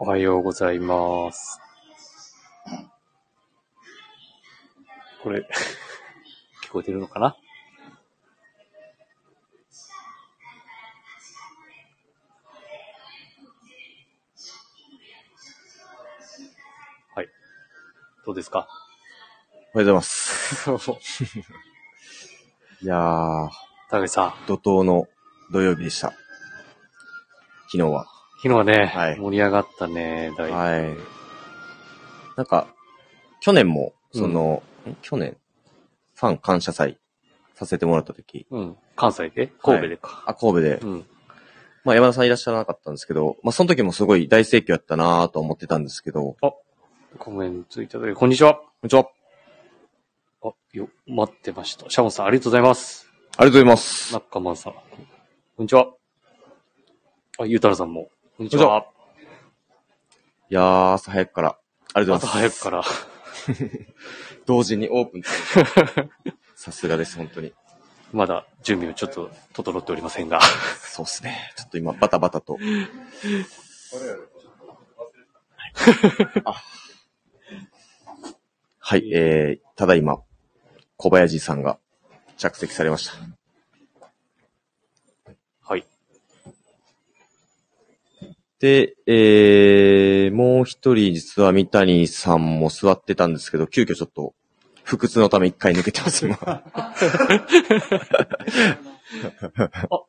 おはようございます。これ、聞こえてるのかな？はい。どうですか？おはようございます。いやー、高橋さん、怒涛の土曜日でした。昨日は。昨日はね、はい盛り上がったね、だいぶ。はい。なんか、去年も、その、ん？去年、ファン感謝祭させてもらった時、うん。関西で？神戸でか。あ、神戸で、うん。まあ山田さんいらっしゃらなかったんですけど、まあその時もすごい大盛況やったなと思ってたんですけど、こコメントいただいて、こんにちは。んにちは。あ、よ、待ってました。シャモンさん、ありがとうございます。ありがとうございます。中間さん。こんにちは。あ、ゆうたらさんも。こんにちは。いやー、朝早くから、ありがとうご朝ざいます。早くから。同時にオープン。さすがです、本当に。まだ準備をちょっと整っておりませんが。そうですね。ちょっと今、バタバタと。あはい、えー、ただいま、小林さんが着席されました。はい。で、えー、もう一人実は三谷さんも座ってたんですけど、急遽ちょっと、腹痛のため一回抜けてます、今。こ んあ、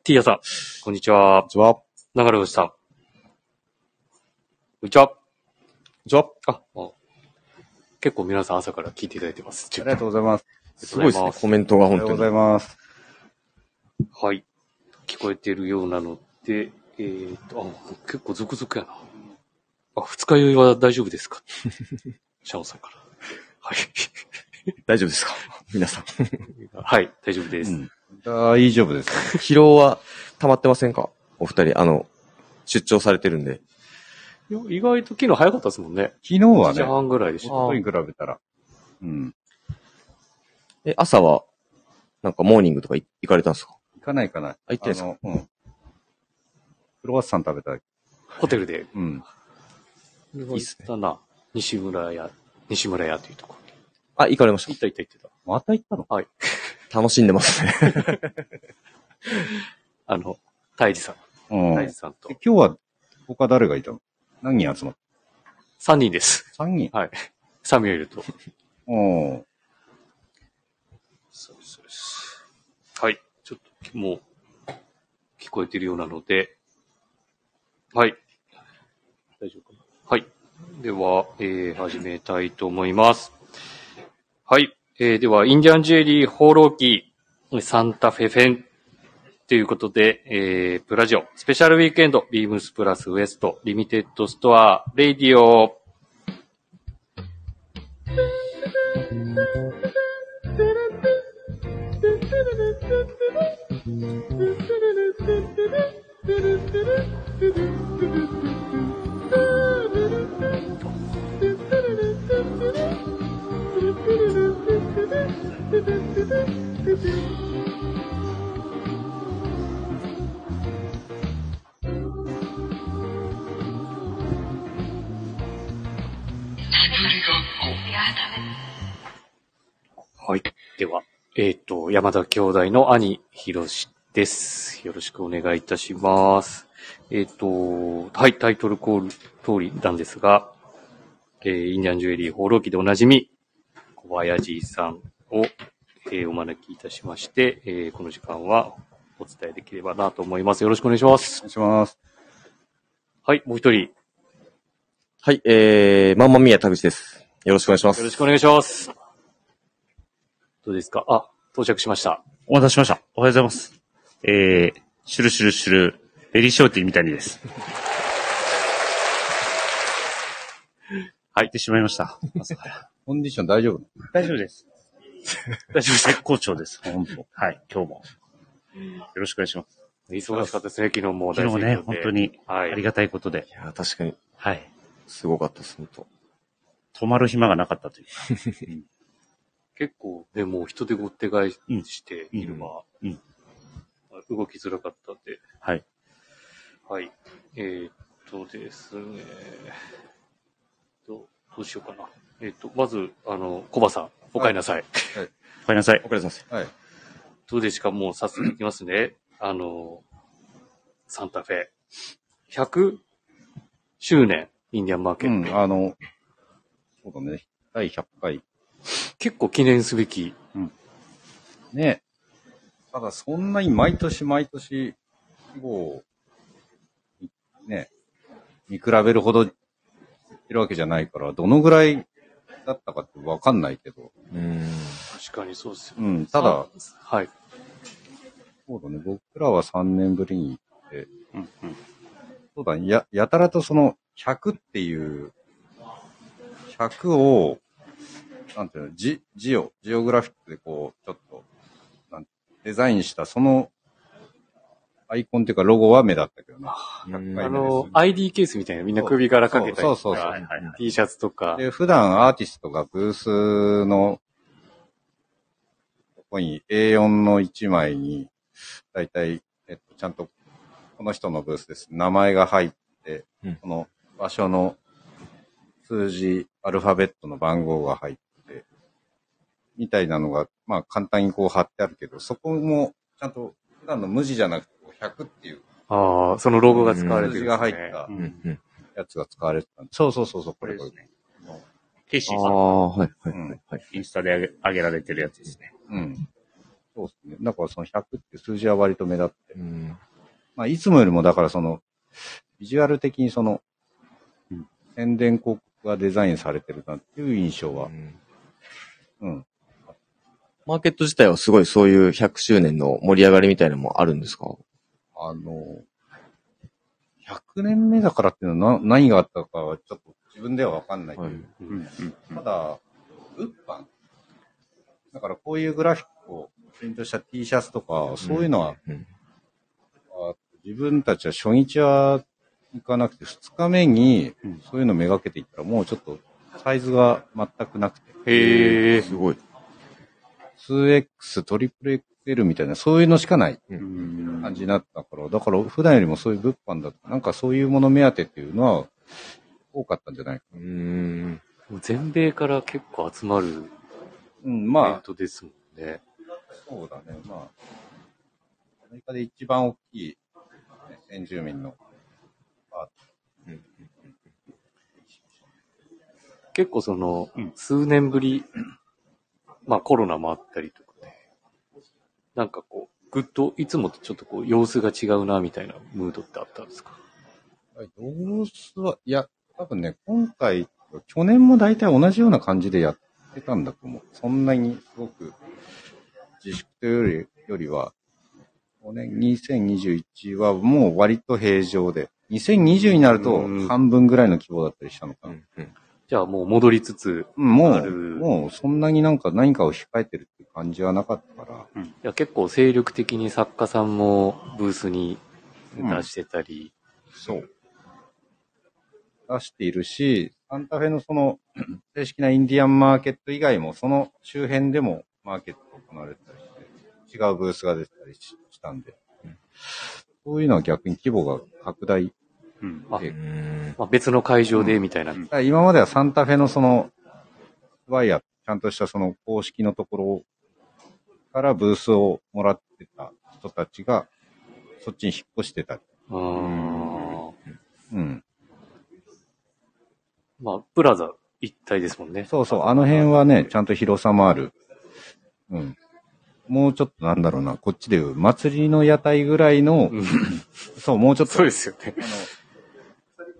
ティーヤさん。こんにちはに。ちは。こん流れ星さん。こんにちは。にちは。あ、あ結構皆さん朝から聞いていただいてます。ありがとうございます。すごいですね、コメントがおはようござい本当に。ます。はい。聞こえてるようなので、えーと、あ、結構続々やな。あ、二日酔いは大丈夫ですか？シャオさんから。はい。大丈夫ですか？皆さん。はい、大丈夫です。うん。大丈夫です。疲労は溜まってませんか？お二人、あの、出張されてるんで。いや意外と昨日早かったですもんね。昨日は1時ね、半ぐらいでした。あ外に比べたら。うん。え、朝は、なんかモーニングとかい行かれたんですか？行かないかな。あ、行ってんすか？の、うん。クロワッサン食べた。ホテルで。うん。行ったな。西村屋、西村屋というところに。あ、行かれまし行った行った行ってた。また行ったの？はい。た。楽しんでますね。あの、大治さん。うん。大治さんとで。今日は、他誰がいたの？何人集まっ3人です。た ?3 人？はい。サミュエルと。うん。そうそうです。はい。ちょっと、もう、聞こえてるようなので、はい。大丈夫かな？はい。では、えー、始めたいと思います。はい。えー、では、インディアンジュエリー放浪記、サンタフェフェン、ということで、えー、プラジオ、 Special Weekend、ビームスプラスウエスト、 Limited Store、 Radio、はい。では、えっ、と、山田兄弟の兄、ひろしです。よろしくお願いいたします。えっ、と、はい、タイトルコール通りなんですが、えーインディアンジュエリー放浪記でおなじみ、小林さんを、えーお招きいたしまして、えーこの時間はお伝えできればなと思います。よろしくお願いしますお。願いします。はい、もう一人、よはい、えー、マンマミヤ田口です。よろしくお願いします。ろしくお願いします。どうですか？あ、到着しました。お待たせしました。おはようございます。えー、シュルシュルシュル、ベリーショーティーみたいにです。はい行ってしまいました。朝から。コンディション大丈夫？大丈夫です。大丈夫です絶好調です。本当。はい、今日も。よろしくお願いします。忙しかったですね、昨日も昨日ね、本当。にはいありがたいことで。いやー、確かに、はい。すごかったです、本当止まる暇がなかったというか。結構、でも人手ごって返して、うん昼間、動きづらかったんで、はい。はい。えーっとですね、どどうしようかな。えっ、と、まず、あの、コバさん、お帰りなさい。おかえりなさいお。かえりなさい。はい。どうですか？もう早速いきますね。あの、サンタフェ。100周年、インディアンマーケうット。ん、あの、そうだね。第100回。結構記念すべき。ね。ただ、そんなに毎年毎年、規模を、ね、見比べるほど言ってるわけじゃないから、どのぐらいだったかってわかんないけど。うん。確かにそうですよね。うん、ただ、はい。そうだね。僕らは3年ぶりに行って、うんうんそうだね。や、やたらとその、100っていう、100を、なんていうの、ジ、ジオ、ジオグラフィックでこう、ちょっと、なんデザインした、その、アイコンっていうかロゴは目立ったけどね。100回目あの ID ケースみたいなみんな首からかけたりとか、そうそうそうはいはいはい T シャツとか。で、普段アーティストがブースの、ここに A4 の1枚に、だいたい、えっと、ちゃんと、この人のブースです。名前が入って、うんこの場所の数字、アルファベットの番号が入って、みたいなのが、まあ簡単にこう貼ってあるけど、そこもちゃんと普段の無地じゃなくて、100っていうああ、そのロゴが使われてるんです、ね。数字が入ったうんうん。うん。やつが使われてたんで。そうそうそうそう、これこれこれです。ね。テイシーさんああ、はい、はい、うんはいはい。インスタで上げ上げられてるやつですね。うん。そうですね。だからその100っていう数字は割と目立って。うん。まあ、いつもよりもだからその、ビジュアル的にその、うん宣伝広告がデザインされてるなっていう印象は。うんうん。マーケット自体はすごいそういう100周年の盛り上がりみたいなのもあるんですか？あの、100年目だからっていうのはな何があったかはちょっと自分ではわかんないけど、はいただ、物販だからこういうグラフィックをプリントした T シャツとか、そういうのは、うん。あ自分たちは初日は行かなくて、2日目にうんそういうのめがけていったら、もうちょっとサイズが全くなくて、へえ。すごい。2X、トリプル XL みたいな、そういうのしかない。うん。感じになったから、だから普段よりもそういう物販だと、なんかそういうもの目当てっていうのは多かったんじゃないか。な。うん。全米から結構集まるイうん、ベンまあ、トですもんね。そうだね、まあ、アメリカで一番大きい、ね先住民のアート結構その、うん。数年ぶり、まあコロナもあったりとなんかこう、ぐっといつもとちょっとこう様子が違うなみたいなムードってあったんですか？様子は、いや、多分ね、今回、去年も大体同じような感じでやってたんだと思う。そんなにすごく自粛というよりよりは、去年2021はもう割と平常で、2020になるとうん半分ぐらいの規模だったりしたのかな。じゃあもう戻りつつ、うんもう、もうそんなになんか何かを控えてるって感じはなかったから、いや結構精力的に作家さんもブースに出してたり、そう。出しているし、サンタフェのその、正式なインディアンマーケット以外も、その周辺でもマーケット行われてたりして、違うブースが出てたりししたんで、そういうのは逆に規模が拡大。うんあ。まあ、別の会場でみたいな。うんだから今まではサンタフェのその、ワイヤー、ちゃんとしたその公式のところからブースをもらってた人たちが、そっちに引っ越してたり。うーんうん。まあ、プラザ一体ですもんね。そうそう、あの辺はね、ちゃんと広さもある。うん。もうちょっとなんだろうな、こっちでいう祭りの屋台ぐらいの、うんそう、もうちょっと、そうですよね。あの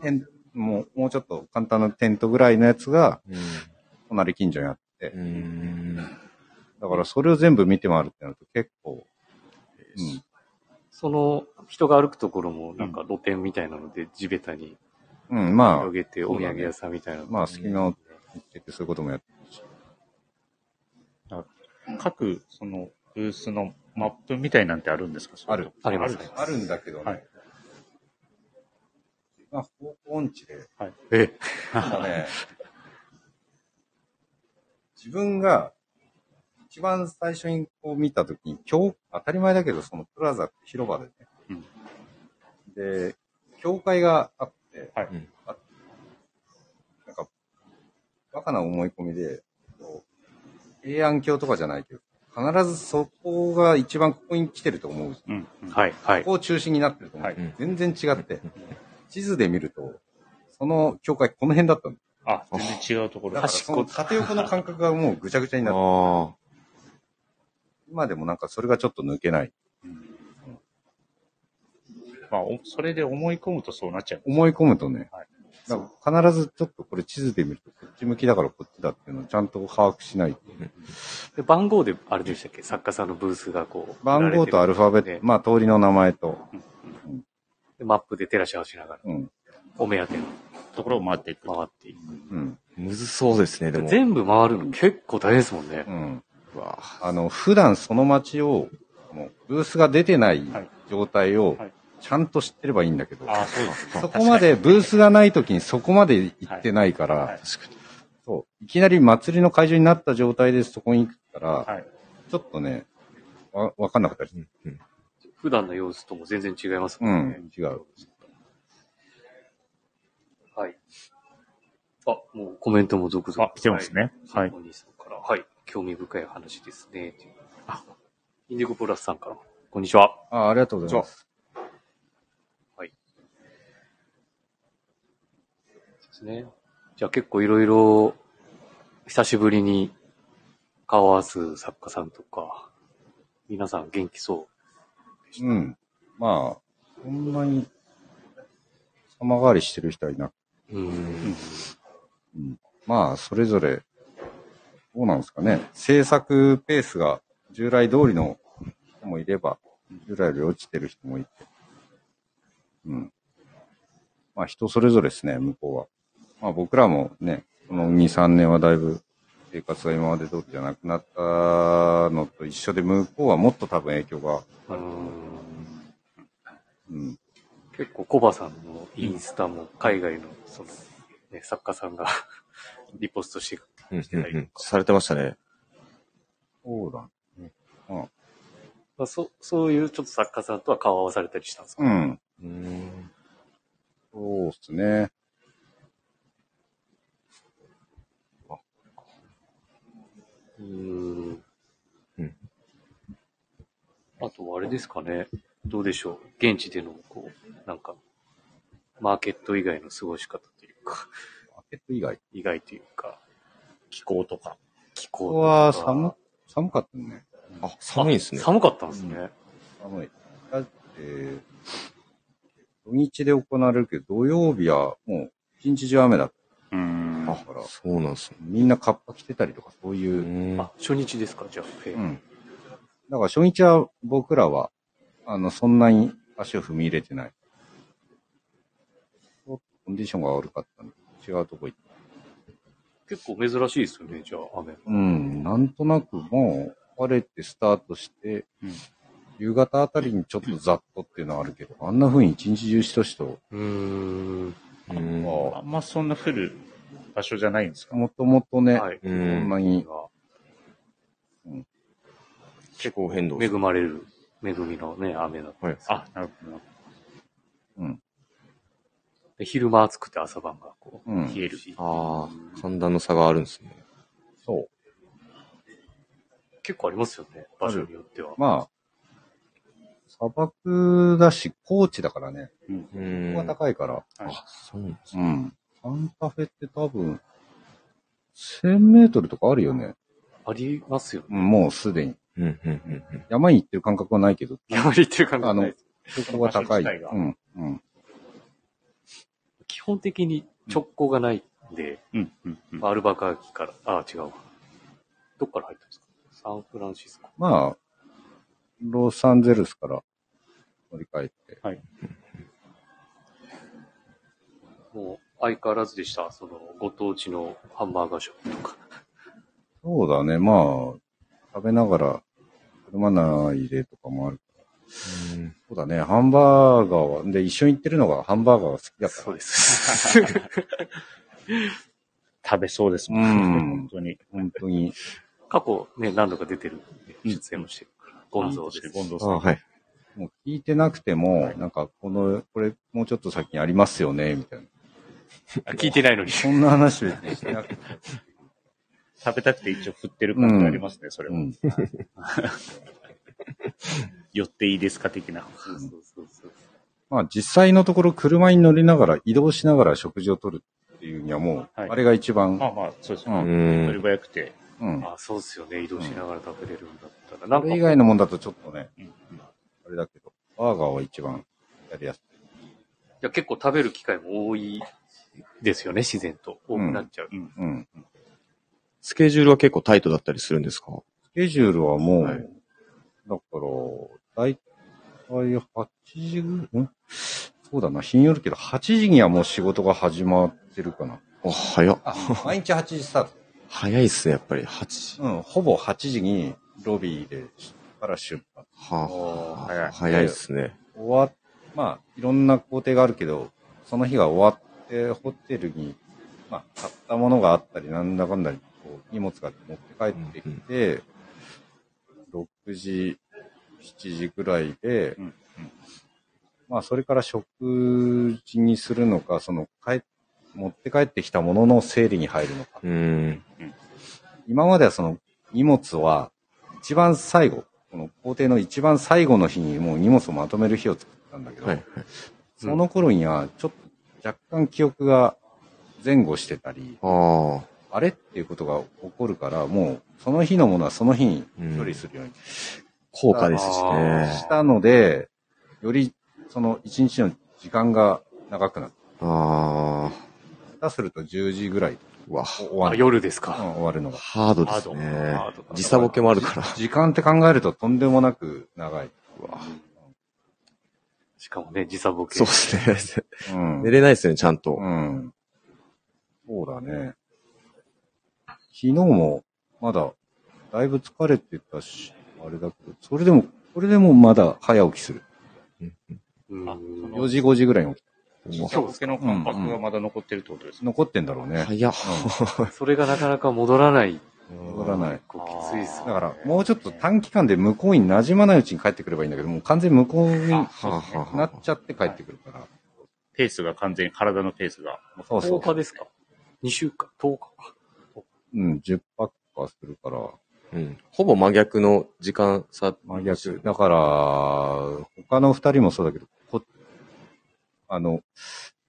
テンもう、もうちょっと簡単なテントぐらいのやつが、隣近所にあって、うん。だからそれを全部見て回るってなると結構、うん。その人が歩くところもなんか露店みたいなので地べたにうん、ま広げてお土産屋さんみたいな。あ、まあ、隙間を見つけてそういうこともやってるし。各、その、ブースのマップみたいなんてあるんですか？ある。ありますあるあるんだけどね。はいまあ、方向音痴で、え、なんかね、自分が一番最初にこう見たときに、教、当たり前だけど、そのプラザって広場でね。で、教会があっって、はいうんあなんか、バカな思い込みで、平安京とかじゃないけど、必ずそこが一番ここに来てると思う。うん。うん。はい、はいこ。こを中心になってると思う。はい全然違って、地図で見ると、その境界この辺だったんだ。あ、全然違うところだからその縦横の感覚がもうぐちゃぐちゃになって、あ今でもなんかそれがちょっと抜けない。まあ、おそれで思い込むとそうなっちゃう。思い込むとね、はいだから必ずちょっとこれ地図で見るとこっち向きだからこっちだっていうのをちゃんと把握しないと。で番号で、あれでしたっけ？作家さんのブースがこう。番号とアルファベット、ねまあ通りの名前と、でマップで照らし合わせながら、うん、お目当てのところを回っていく。回っていく。うん、あ、むずそうですね、でも。全部回るの結構大変ですもんね。うん。うわあの、普段その街を、もうブースが出てないはい状態をはいちゃんと知ってればいいんだけど、あ、そうですね。そこまでブースがない時にそこまで行ってないから、はい確かに。そう、いきなり祭りの会場になった状態でそこに行くから、はい。ちょっとね、わ、わかんなかったりする。うんうん普段の様子とも全然違いますうもんね。ん、違う。はい。あ、もうコメントも続々。あ、来てますね。はい。お兄さんから。はい。興味深い話ですね。あ、インディゴプラスさんから。こんにちは。あありがとうございます。はい。そうですね。じゃあ結構いろいろ、久しぶりに顔合わす作家さんとか、皆さん元気そうん。まあ、そんなに、様変わりしてる人はいなくう。うん。まあ、それぞれ、どうなんですかね。制作ペースが従来通りの人もいれば、従来より落ちてる人もいて。うん。まあ、人それぞれですね、向こうは。まあ、僕らもね、この2、3年はだいぶ生活が今まで通りじゃなくなったのと一緒で、向こうはもっと多分影響が、うんうん。結構コバさんのインスタも海外のその、ね、作家さんが リポストしてうんうんしてたり。されてましたね。そうだ。まあ、そそういうちょっと作家さんとは顔合わされたりしたんですか、うん。うん。そうっすね。うーんうんあとはあれですかね。どうでしょう。現地での、こう、なんか、マーケット以外の過ごし方というか、マーケット以外？以外というか、気候とか。気候ことこはか寒、寒かったね。あ、寒いですね。寒かったんですね。寒い。だって、土日で行われるけど、土曜日はもう一日中雨だっうーん。たから、そうなんですね。みんなカッパ着てたりとか、そういうう。ん。あ、初日ですか？じゃあ。うん。だから初日は僕らは、あの、そんなに足を踏み入れてない。ちょっとコンディションが悪かったんで、違うとこ行って。結構珍しいですよね、じゃあ、雨。うん、なんとなくもう、晴れてスタートして、うん夕方あたりにちょっとざっとっていうのはあるけど、あんな風に一日中しとしと、うーん。うん。あんまそんな降る場所じゃないんですか？もともとね、はい。うそんん。なに、気候変動。恵まれる、恵みのね、雨だった。はい。あ、なるほど。で昼間暑くて朝晩がこう、うん冷えるし。ああ、寒暖の差があるんですね。そう。結構ありますよね、場所によっては。まあ、砂漠だし、高地だからね、うここん。が高いから、はいあ、そうなんですね。うん。サンタフェって多分、1000メートルとかあるよね。ありますよね。うんもうすでに。うん、うん、うんうん。山に行ってる感覚はないけど、山に行ってる感覚ないです。そこが高い。場所自体がうん。うん。基本的に直行がないんで、うん、うん、うん。アルバカーキから、あ、違うわ。どっから入ったんですか？サンフランシスコ。まあ、ロサンゼルスから乗り換えて。もう相変わらずでした。その、ご当地のハンバーガーショップとか。そうだね、まあ、食べながら、車内でとかもある。うんそうだね、ハンバーガーは、で、一緒に行ってるのがハンバーガーが好きだから。そうです。食べそうですもんね。うん本当に。本当に。過去ね、何度か出てるんで、出演もしてるから。ゴンゾーです。ゴンゾーさん。あはい。もう聞いてなくても、なんかこの、これもうちょっと先にありますよね、みたいな。あ聞いてないのに。そんな話別にしてなくて。食べたくて一応振ってる感じありますね、それは。うん。寄っていいですか的な。そうそうそうそう。まあ実際のところ車に乗りながら移動しながら食事をとるっていうにはもう、はいあれが一番、まあまあ、そうですうね。うん乗り早くて。うん。あ、そうですよね。移動しながら食べれるんだったら。なんかそれ以、外のもんだとちょっとね、うんあれだけど、バーガーは一番やりやすい。いや結構食べる機会も多いですよね、自然と。多くなっちゃう。うんうん。スケジュールは結構タイトだったりするんですか？スケジュールはもう、はいだから、だいたい8時ぐん？そうだな、日によるけど、8時にはもう仕事が始まってるかな。あ、早っ。あ、毎日8時スタート。早いっすね、やっぱり。8時。うん、ほぼ8時にロビーで、から出発。はあ、早い早いっすね。終わっ、まあ、いろんな工程があるけど、その日が終わって、ホテルに、まあ、買ったものがあったり、なんだかんだに、こう、荷物が持って帰ってきて、6時、7時ぐらいで、うんうんまあ、それから食事にするのか、その、帰っ持って帰ってきたものの整理に入るのか。うん。今まではその荷物は一番最後、この工程の一番最後の日にもう荷物をまとめる日を作ったんだけど、はい、はい。その頃にはちょっと若干記憶が前後してたり、ああ、あれっていうことが起こるから、もうその日のものはその日に処理するように高価ですしね。したので、よりその一日の時間が長くなる。ああ、下手すると10時ぐらいうわ、あ、終わる。夜ですか。うん終わるのが。ハードですねド。時差ボケもあるから。時間って考えるととんでもなく長い。しかもね、時差ボケ。そうですね。うん寝れないですね、ちゃんと。うん。そうだね。昨日も、まだ、だいぶ疲れてたし、あれだけど、それでも、これでもまだ早起きする。うん。あその4時、5時ぐらいに起きうわ時差ボケの感覚がまだ残ってるってことですね。残ってんだろうね。早っ。それがなかなか戻らない。戻らない。こうきついっすね。だから、もうちょっと短期間で向こうに馴染まないうちに帰ってくればいいんだけど、もう完全に向こうになっちゃって帰ってくるから。ペースが完全に体のペースが。そうそう10。日ですか ?2 週間 ?10 日か。うん、10泊かするから、うん。ほぼ真逆の時間差。真逆。だから、他の二人もそうだけど、こあの、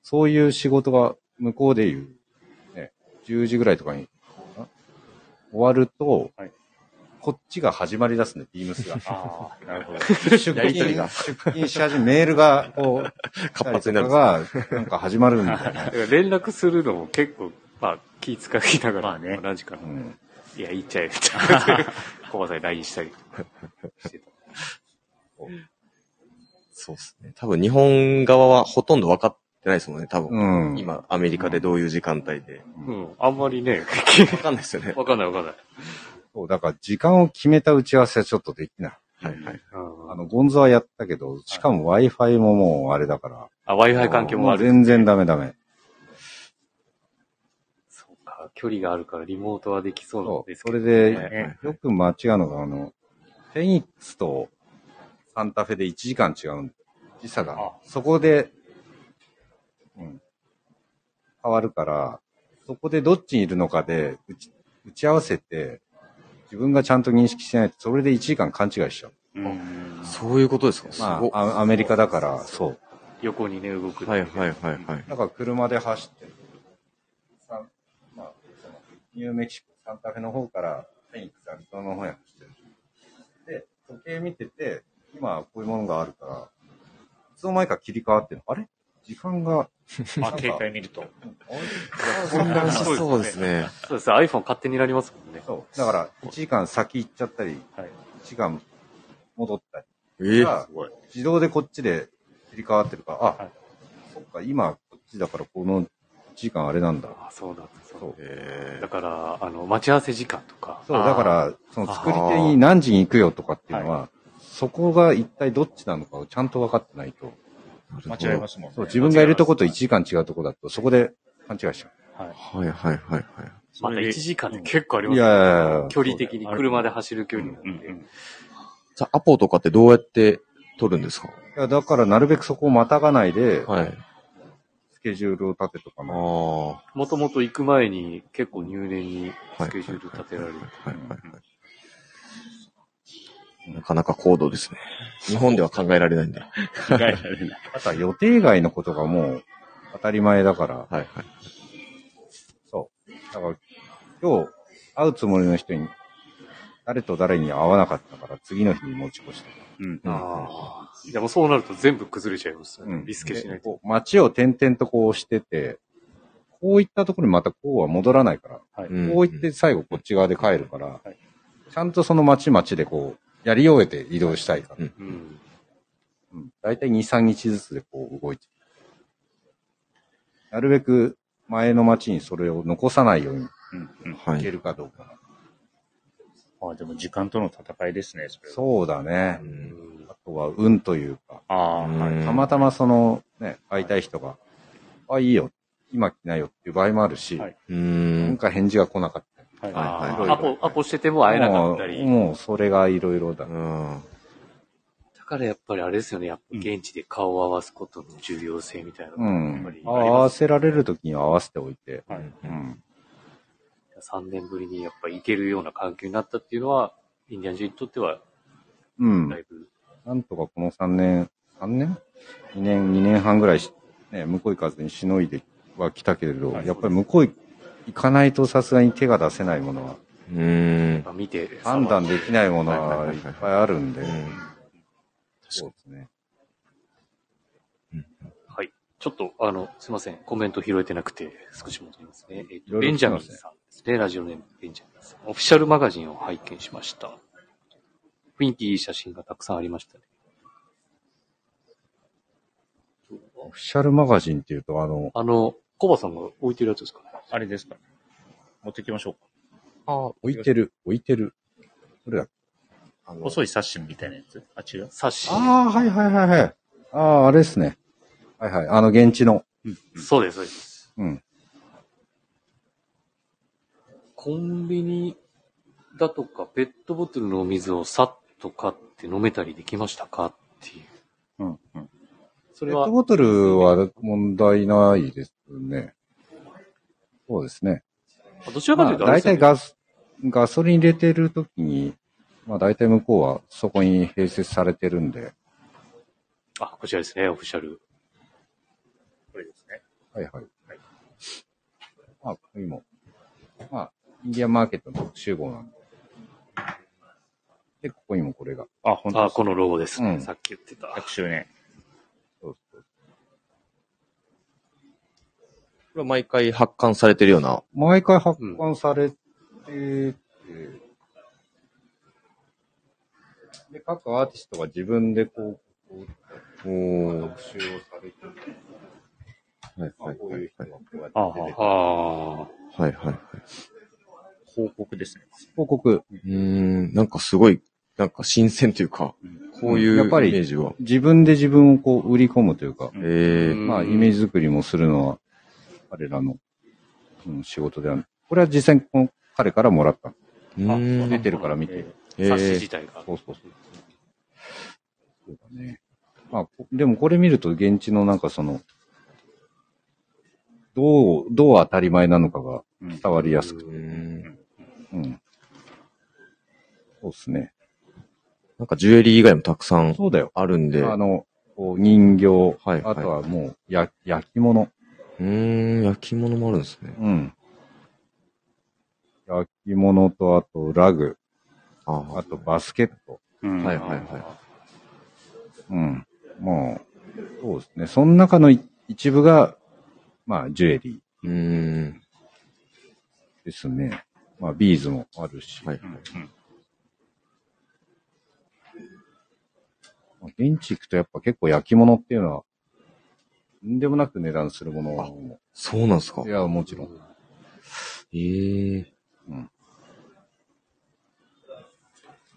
そういう仕事が向こうでいう、ね、10時ぐらいとかに、あ終わると、はいこっちが始まり出すね、ビームスが。ああ、なるほど。出やりとりが出勤し始め、メールが、こう、活発になるが、なんか始まるみたいな 連絡するのも結構、まあ、気遣いながら、まあね何時かな。うんいや、言っちゃえ、みたいな。コバさんに LINE したりしてた。そうですね。多分日本側はほとんど分かってないですもんね、多分。うん。今、アメリカでどういう時間帯で。うん。あんまりね、分かんないですよね。わかんないわかんない。そう、だから時間を決めた打ち合わせはちょっとできない。はいはい。うんあの、ゴンゾはやったけど、しかも Wi-Fi ももうあれだから。あ、Wi-Fi 関係もある。全然ダメダメ。そうか、距離があるからリモートはできそうなんです。けど、それね。で、ねよく間違うのが、あの、フェニックスとサンタフェで1時間違うんだ時差があ。そこで、うん、変わるから、そこでどっちにいるのかで打ち打ち合わせて、自分がちゃんと認識してないと、それで1時間勘違いしちゃう。うんそういうことですか？すまごあ、あアメリカだから、そう。横にね、動く。はいはいはいはい。だから車で走ってる。サンまあ、そのニューメキシコ、サンタフェの方からフェニックス、アリゾナの方に走ってる。で、時計見てて、今こういうものがあるから、いつの間にか切り替わってるの。あれ？時間が、あ、携帯見ると。あ混乱しそうそうですね。そうです。iPhone 勝手になりますもんね。そう。だから、1時間先行っちゃったり、はい。1時間戻ったり。ええがすごい。自動でこっちで切り替わってるから、あ、はいそっか、今こっちだからこの1時間あれなんだ。あ、そうなんだ。そうそう。えだから、あの、待ち合わせ時間とか。そう、だから、その作り手に何時に行くよとかっていうのは、そこが一体どっちなのかをちゃんと分かってないと。間違えますもんね。そう、自分がいるとこと1時間違うとこだと、そこで勘違いしちゃはい。はいはいはいはい。また1時間で結構ありう。ますいやいやいや距離的に車で走る距離なんで。うんうん。じゃあ、アポとかってどうやって取るんですか？いや、だからなるべくそこをまたがないで、はい。スケジュールを立てとかああ。も。はもともと行く前に結構入念にスケジュール立てられる。いはいはい。なかなか高度ですね。日本では考えられないんで。は考えられない。あとは予定外のことがもう当たり前だから、いはい。そう。だから今日会うつもりの人に、誰と誰に会わなかったから次の日に持ち越した。うん。ああ。でもそうなると全部崩れちゃいますよね。うんリスケしないと。でこう街を点々とこうしてて、こういったところにまたこうは戻らないから、はい。うんこう行って最後こっち側で帰るから、いちゃんとその街々でこう、やり終えて移動したいから。うんうん。うん。だいたい2、3日ずつでこう動いてる。なるべく前の街にそれを残さないようにうん。うん。はい。いけるかどうか。ああ、でも時間との戦いですね、それは。そうだねう。んあとは運というか、ああ、はい。うんたまたまそのね、会いたい人が、あ、いいよ。今来ないよっていう場合もあるし、はいうなんん。か返事が来なかったり。はい。はいアポ、アポしてても会えなかったり。もう、もうそれがいろいろだ。うん。だからやっぱりあれですよね。やっぱ現地で顔を合わすことの重要性みたいなうのがやっんぱり。合わせられるときには合わせておいて。はい。うん。3年ぶりにやっぱ行けるような環境になったっていうのは、インディアン人にとってはうんだ。いぶ、なんとかこの3年、3年 ?2 年、2年半ぐらいし、ね、向こう行かずにしのいでは来たけれど、はいやっぱり向こう行かないとさすがに手が出せないものは、うん。まあ見て、判断できないものはいっぱいあるんで、うんそうですね。はい。ちょっと、あの、すいません。コメント拾えてなくて、少し戻りますね。えっ、と、ベンジャミンさんですね。ラジオネームベンジャミンさん。オフィシャルマガジンを拝見しました。雰囲気いい写真がたくさんありましたね。オフィシャルマガジンっていうと、あの、あの、コバさんが置いてるやつですかね。あれですか持ってきましょうか。あ置いてる、置いてる。これだ。あの細い冊子みたいなやつ？あ、違う？冊子。ああ、はいはいはいはい。ああ、あれですね。はいはい。あの、現地の。そうです、そうです。うん。コンビニだとか、ペットボトルのお水をさっと買って飲めたりできましたか？っていう。うん。うん。それはペット、ボトルは問題ないですね。そうですね。どちらかまあ、というとあれですよね、大体ガス、ガソリン入れてるときに、まあ大体向こうはそこに併設されてるんで、あ、こちらですね、オフィシャル。これですね。はいはい。まあ、ここにも、まあ、インディアンマーケットの集合なんで。で、ここにもこれが。あ、本当あ、このロゴですね。うんさっき言ってた。100周年。そうそうこれは毎回発刊されてるような。毎回発刊されてて、で、各アーティストが自分でこう、こおう、ー。特集をされてて、はいはいまあこういう人がこうやってああはいはいはい。広告ですね。う広告、ーん、なんかすごい、なんか新鮮というか、こういうイメやっぱりージは。自分で自分をこう売り込むというか、ええうんまあ、イメージ作りもするのは、彼らの、うん、仕事である。これは実際にこの彼からもらった。出てるから見て。あ。冊子え自体が。そうそうそう。そうだね。まあ、こでもこれ見ると現地のなんかその、どう、どう当たり前なのかが伝わりやすくうて。ん。うん。そうですね。なんかジュエリー以外もたくさんそうだよ。あるんで。あの、こう人形、はいはいあとはもう、や、焼き物。うーん、焼き物もあるんですね。うん。焼き物と、あとラグ、ああとバスケット。うんはいはいはうん。もう、そうですね。その中のい一部が、まあ、ジュエリーい。うーん。ですね。まあ、ビーズもあるし。はい。まあ現地行くとやっぱ結構焼き物っていうのは、とんでもなく値段するものは。そうなんですかいや、もちろん。ええ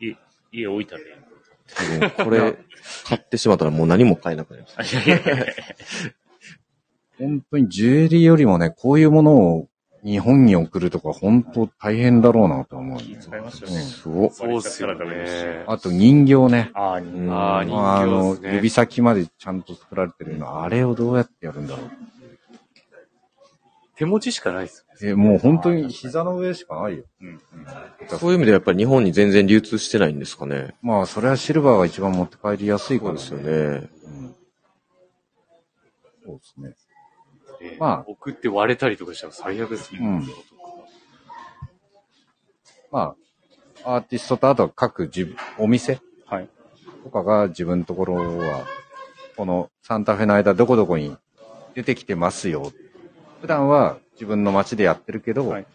家、家置いたねこれ、買ってしまったらもう何も買えなくなりました。本当にジュエリーよりもね、こういうものを日本に送るとか本当大変だろうなと思う、気ね。使いますよね。すごっ。そうっすよね。あと人形ね。ああ、うんあー人形まあ、あの指先までちゃんと作られてるの、あれをどうやってやるんだろう。手持ちしかないですよね。え、もう本当に膝の上しかないよ。うんうんそういう意味でやっぱり日本に全然流通してないんですかね。まあ、それはシルバーが一番持って帰りやすいからそうですよ。ね。うんそうですね。ねまあ送って割れたりとかしたら最悪ですね。うんまあ、アーティストとあとは各自分、お店はい。とかが自分のところは、このサンタフェの間どこどこに出てきてますよ。普段は自分の街でやってるけど、はい。こ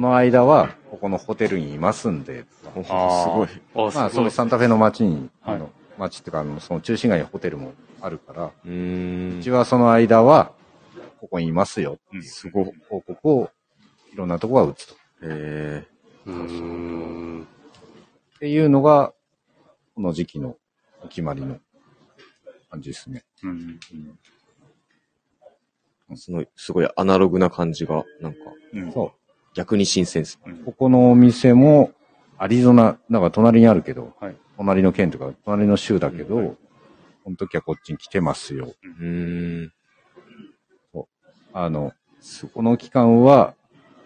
の間はここのホテルにいますんで、おすごい。あ、まあそ。のサンタフェの街に、はいあの街っていうかその中心街にホテルもあるから、うー。うんちはその間はここにいますよ。うんすごい。報告をいろんなとこが打つと。えうーん。っていうのが、この時期のお決まりの感じですね。うんうんー、すごい、すごいアナログな感じが、なんか、うん。そ逆に新鮮です。う。ここのお店も、アリゾナ、なんか隣にあるけど、はい隣の県とか、隣の州だけど、この時はこっちに来てますよ。うーん。あの、すごい。この期間は、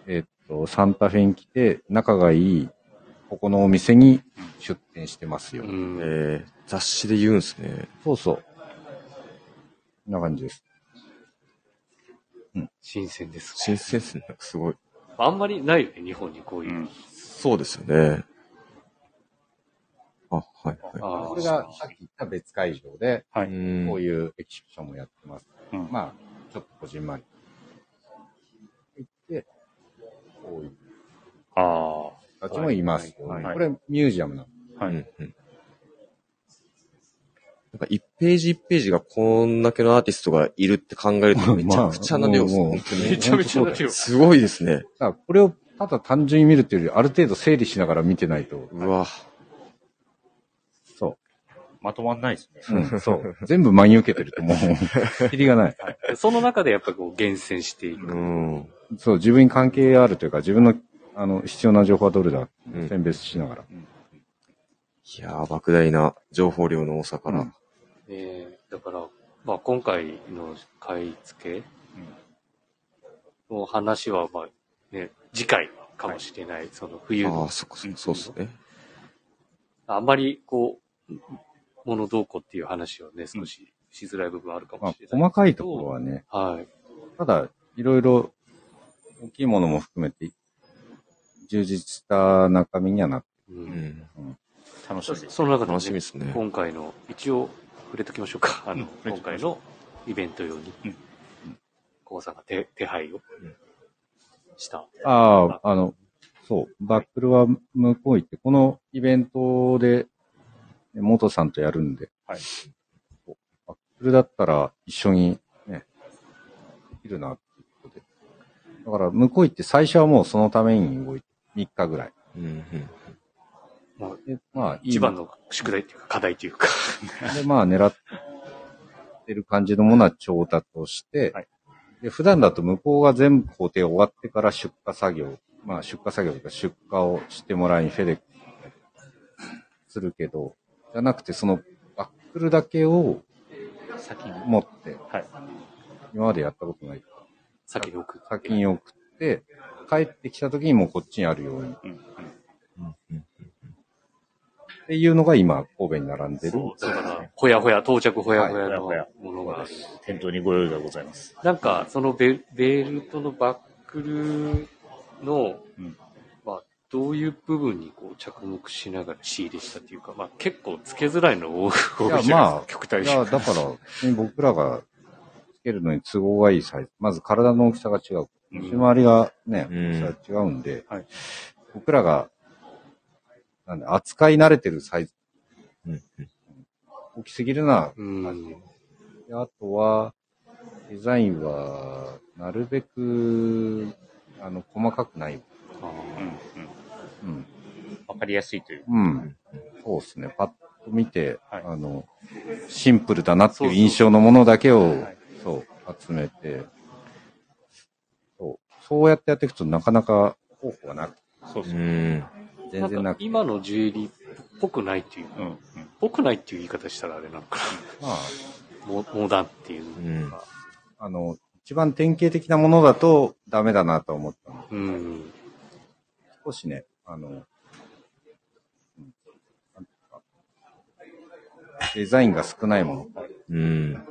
えっと、サンタフェに来て、仲がいい、ここのお店に出店してますよ。うんえー、雑誌で言うんすね。そうそう。こんな感じです。新鮮です新ね。鮮ですね。すごい。あんまりないよね、日本にこういうう。ん。そうですよね。あ、はい、はい。あこれがさっき言った別会場で、はい。こういうエキシビションもやってます。うんまあ、ちょっとこじんまり。行って、こういうあ人たちもいますよ。はいはいこれミュージアムなの。あ。はい。うんうんなんか1ページ1ページがこんだけのアーティストがいるって考えると めちゃくちゃな量ですね。めちゃめちゃな量。すごいですね。これをただ単純に見るっていうより、ある程度整理しながら見てないと。うわ。そまとまんないですね。う。うん、そう。全部真に受けてるともう、キリがない。その中でやっぱこう厳選していく。うん。そう、自分に関係あるというか、自分の、あの、必要な情報はどれだ、うん選別しながら。いやー、莫大な情報量の多さから。うんえーだから、まあ今回の買い付けの話は、まあね、次回かもしれない、その冬のああ、そっかそっか、そうっすね。あんまりこう、物どうこうっていう話はね、少ししづらい部分あるかまあもしれ、ない。細かいところはね、はい。ただ、いろいろ、大きいものも含めて、充実した中身にはなってう、うんん。そ楽しみです。その中で、楽しみですね。今回の、一応触れときましょうか。あの、うん今回のイベント用にうん、コウさんが手手配をした。ああ、あの、そう、バックルは向こう行って、このイベントで、ね元さんとやるんで、はいそうバックルだったら一緒にね、できるなっていうことで。だから、向こう行って最初はもうそのために動いて、3日ぐらい。うんうん。まあ、でまあ、いい一番の宿題っていうか、課題っていうか。で、まあ、狙ってる感じのものは調達をして、はいで、普段だと向こうが全部工程終わってから出荷作業、まあ、出荷作業というか出荷をしてもらいにフェデックスするけど、じゃなくて、そのバックルだけを先に。持って、はい。今までやったことないから先に送って。先に送って、帰ってきた時にもうこっちにあるように。っうん。うんうんていうのが今、神戸に並んでる。そう、だから、ほやほや、到着ほやほやのものがある。店頭にご用意がございます。なんか、そのベベルトのバックルの、どういう部分にこう着目しながら仕入れしたっていうか、まあ、結構つけづらいの多いじゃないですか、まあ極端に。だから、僕らがつけるのに都合がいいサイズ。まず体の大きさが違う。うん内回りがね、うん大きさが違うんで、はい僕らが、なんで、扱い慣れてるサイズ、うんうん大きすぎるな。うん。であとは、デザインは、なるべく、あの、細かくない。あうん。うん。うん。わかりやすいという。うん。そうですね。パッと見て、はいあの、シンプルだなっていう印象のものだけを、はいそう、集めて、そう、そうやってやっていくとなかなか方法がなく、そうそう。うん。全然なく、今のジュエリーっぽくないっていう、うん。うん。ぽくないっていう言い方したらあれなのかまあ、な。モモダンっていうのか。あの、一番典型的なものだとダメだなと思ったうん。少しね、あの、うんかデザインが少ないもの。うん。なん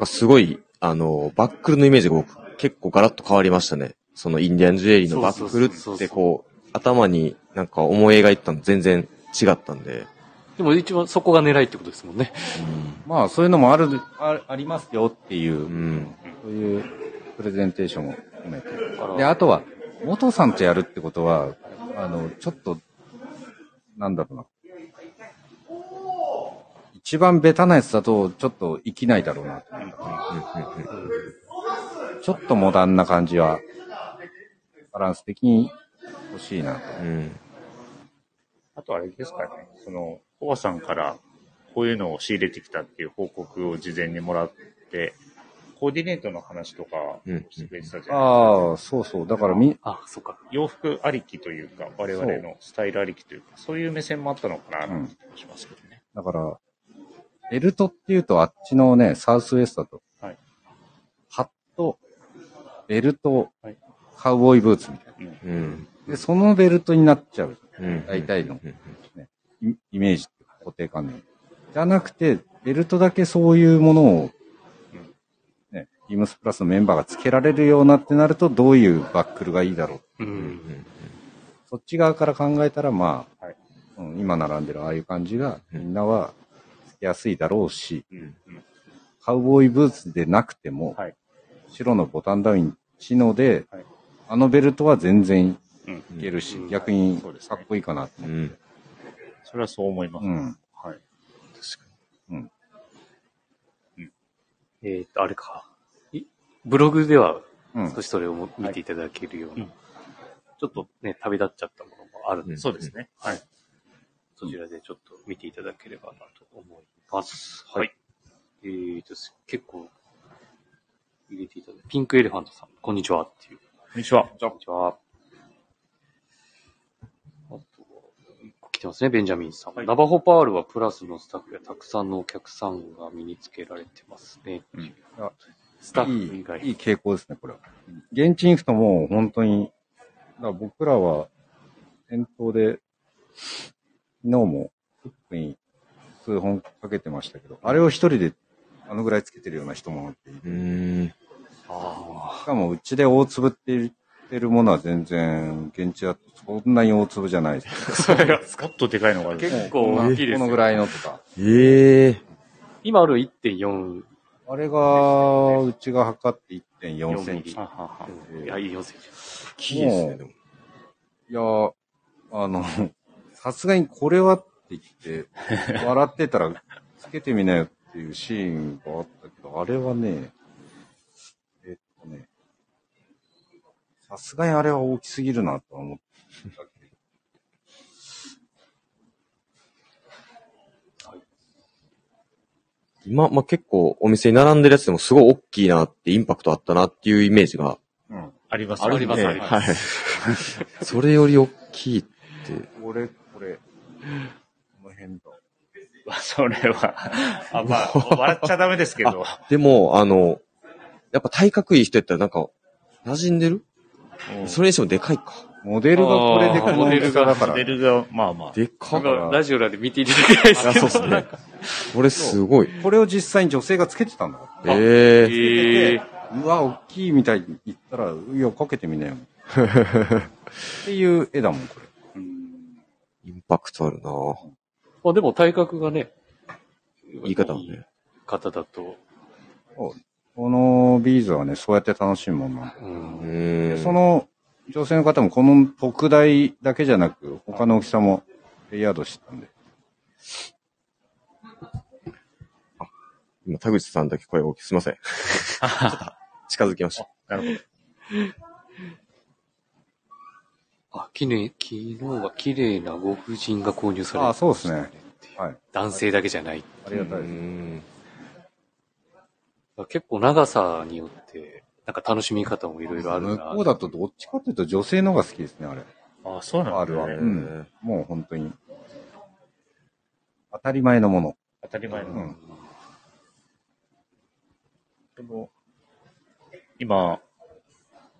かすごい、あの、バックルのイメージが僕結構ガラッと変わりましたね。そのインディアンジュエリーのバックルってこう、頭になんか思い描いてたの全然違ったんで。でも一番そこが狙いってことですもんね。まあ、そういうのもある、あありますよっていう、うん。そういうプレゼンテーションを含めて。で、あとは、元さんとやるってことは、あの、ちょっと、なんだろうな。一番ベタなやつだと、ちょっと生きないだろうな。ちょっとモダンな感じは、バランス的に欲しいなと。うん。あとあれですかね、その、コバさんからこういうのを仕入れてきたっていう報告を事前にもらって、コーディネートの話とかうんしてくれてたじゃないですか。ああ、そうそう。だからみ、あ、そっか。洋服ありきというか、我々のスタイルありきというか、そういう目線もあったのかな、なんて気もしますけどね。だから、ベルトっていうとあっちのね、サウスウエストだと、はいハット、ベルト、はいカウボーイブーツみたいうん。うん。な。で、そのベルトになっちゃう。うん。大体のうんイイメージっていうか固定観念。じゃなくて、ベルトだけそういうものを、ね、ビームスプラスのメンバーが付けられるようなってなると、どういうバックルがいいだろう。う。うんん。そっち側から考えたら、まあ、はいうん今並んでるああいう感じが、うんみんなは付けやすいだろうし、うん。うん。カウボーイブーツでなくても、はい白のボタンダウンチノで、はいあのベルトは全然うん。いけるし、うん逆にかっこいいかなって思う。うん。それはそう思います。うん。はい。えっと、あれか。いブログではうん少しそれをも見ていただけるような、うんちょっとね、旅立っちゃったものもあるんで、うんそうですね。はい。そちらでちょっと見ていただければなと思います。はい。えーと、結構入れていただいて、ピンクエレファントさん、こんにちはっていう。こんにちは。こんにちは。あとは、一個来てますね、ベンジャミンさん。はいナバホパールはプラスのスタッフやたくさんのお客さんが身につけられてますね。うんあスタッいいフ以外。いい傾向ですね、これは。現地インフトも本当に、だから僕らは店頭で、昨日もフックに数本かけてましたけど、あれを一人であのぐらいつけてるような人もいて、うん。あしかもうちで大粒って言ってるものは全然、現地だとそんなに大粒じゃないです。あ。それがもっとでかいのがある。結構大きいですよこのぐらいのとか。ええ今ある1.4、あれが、うちが測って1.4センチ。はははうんいや、4センチ。大きいですね、でも。いや、あの、さすがにこれはって言って、笑ってたら、つけてみなよっていうシーンがあったけど、あれはね、えっとね、さすがにあれは大きすぎるなとは思ったけ今、まあ、結構お店に並んでるやつでもすごい大きいなってインパクトあったなっていうイメージが。うん。ありますありますねありますはい。それより大きいって。これ、これ、この辺だ。それは、あ、まあ、笑っちゃダメですけど。でも、あの、やっぱ体格いい人やったらなんか、馴染んでる？それにしてもでかいか。モデルがこれでこのモデルがだからモデ、ルが、まあまあ。でかなんかラジオらで見ていただきたいですあ、けど。そうですね。これすごい。これを実際に女性がつけてたんだ。ええええうわ、大きいみたいに言ったら、いや、かけてみなよ。っていう絵だもん、これ。インパクトあるなまあでも体格がね、言い方はね。方だと、このビーズはね、そうやって楽しむもんなんだ。うんうーん。その女性の方もこの特大だけじゃなく、他の大きさもレイヤードしてたんで。今、田口さんだけ声が大きい。すいません。近づきました。なるほど。あ、きれい、昨日は綺麗なご婦人が購入されてあそうですね。はい。男性だけじゃない。ありがたいです。ん。結構長さによってなんか楽しみ方もいろいろあるな。向こうだとどっちかっていうと女性の方が好きですね、あれ。あ、そうなんですね。あるはうんもう本当に。当たり前のもの。当たり前の。うんでも、今、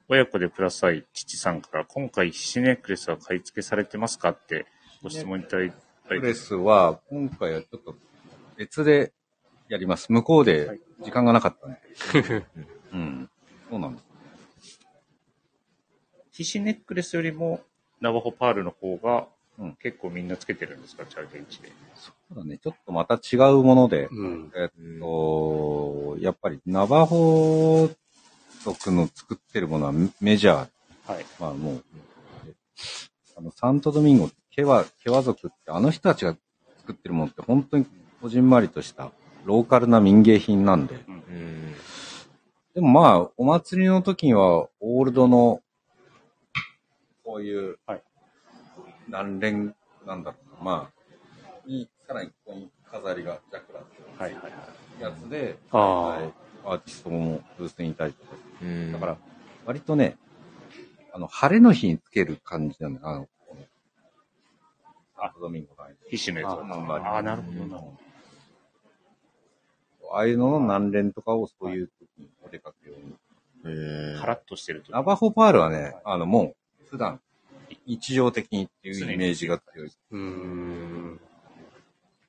親子でプラス愛父さんから、今回、皮脂ネックレスは買い付けされてますかってご質問いただいたプレスは、今回はちょっと別でやります。向こうはでい時間がなかったんで。うん。そうなんです。皮脂ネックレスよりも、ナバホパールの方がうん、結構みんなつけてるんですか、チャーゲンチで。そうだね。ちょっとまた違うもので、うん。えっと、やっぱりナバホ族の作ってるものはメジャー。はい。まあもう、あの、サントドミンゴ、ケワ、ケワ族って、あの人たちが作ってるものって本当にこじんまりとしたローカルな民芸品なんで。うん。でもまあ、お祭りの時には、オールドの、こういう、はい何連、なんだろうな、まあ、に、さらにここに飾りが、ジャクラっていうはいはいはい。やつで、あはいアーティストもブースにいたりとか。うんだから、割とね、あの、晴れの日につける感じなんだよ。あの、この、アドミンゴの間皮脂のやつあは。ああ、なるほどな。ああいうのの何連とかをそういうお出かけ用に。へーカラッとしてると。ナバホパールはね、あの、もう、普段、日常的にっていうイメージが強い。うーん。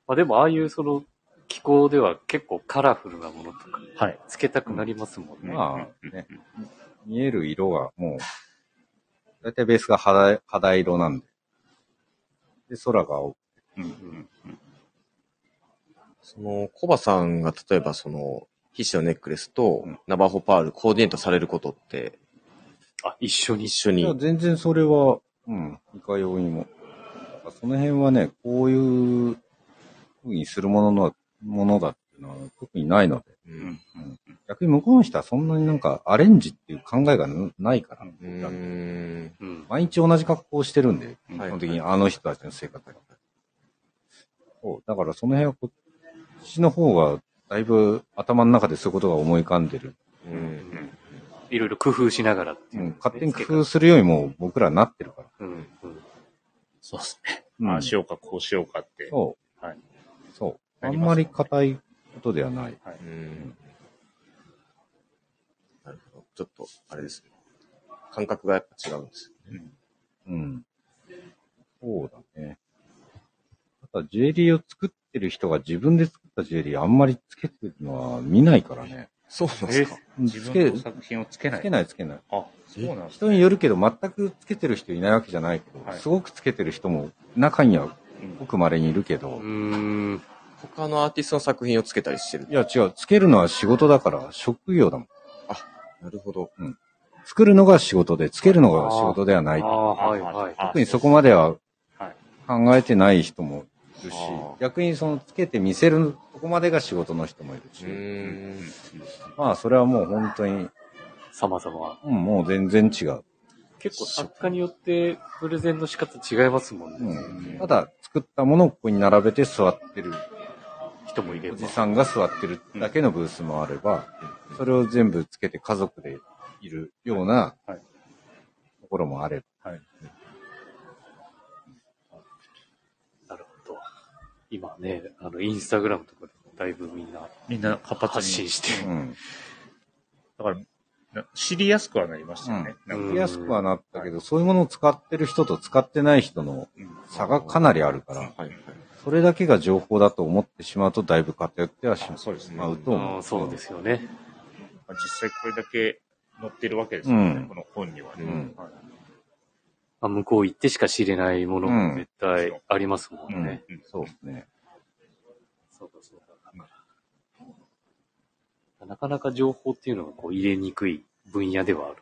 まあでも、ああいうその、気候では結構カラフルなものとか、はい。つけたくなりますもんね。まあ、ね、見える色がもう、だいたいベースが肌肌色なんで。で、空が青くうんうんその、コバさんが例えばその、皮脂のネックレスとうんナバホパールコーディネートされることって、あ、一緒に一。緒いや、に。全然それは、うん、いかようにも。その辺はね、こういう風にするものの、ものだっていうのは特にないので。ううんん。逆に向こうの人はそんなになんかアレンジっていう考えがないから。うーん。うん。毎日同じ格好をしてるんで、うん基本的にあの人たちの生活が。そう、だからその辺はこっちの方が、だいぶ頭の中でそういうことが思い浮かんでる。うん。いろいろ工夫しながらっていうう。ん、勝手に工夫するよりも僕らなってるから。うん。うん。そうですね。うんああしようか、こうしようかって。そう。はい。そう。あんまり硬いことではない。はい。うん。なるほど。ちょっと、あれですね。感覚がやっぱ違うんですよね。うん。そうだね。ただ、ジュエリーを作ってる人が自分で作ったジュエリーあんまりつけてるのは見ないからね。そうなんですか？自つけ分の作品をつけない。つけないつけない。あ、そうなんです人によるけど、全くつけてる人いないわけじゃないけど、はいすごくつけてる人も中にはうんごく稀にいるけど、うーん。他のアーティストの作品をつけたりしてる。いや違う、つけるのは仕事だから、職業だもん。なるほど。作るのが仕事で、つけるのが仕事ではないあ。あ、はいはい。あ特にそこまでははい。考えてない人もいるしあ、逆にそのつけて見せる、ここまでが仕事の人もいるし。まあそれはもう本当に、様々。うん、もう全然違う。結構作家によってプレゼンの仕方違いますもんうね。ん、ただ作ったものをここに並べて座ってる人もいればおじ。さんが座ってるだけのブースもあれば、それを全部つけて家族でいるようなはいところもあれば。はい。なるほど。今ね、あの、インスタグラムとかでもだいぶみんなみんな活発発に。信してる。うん。だから、な知りやすくはなりましたよね。うんなんかやりやすくはなったけど、そういうものを使ってる人と使ってない人のうん差がかなりあるから、はいはい。それだけが情報だと思ってしまうと、だいぶ偏ってはしあそうですねまうと思う。うんそうですよね。まあ実際これだけ載ってるわけですよね、うんこの本にはね。うんはいまあ、向こう行ってしか知れないものも絶対ありますもんうんね。うん。そうですね。そうかそうか。なかなか情報っていうのがこう入れにくい分野ではあ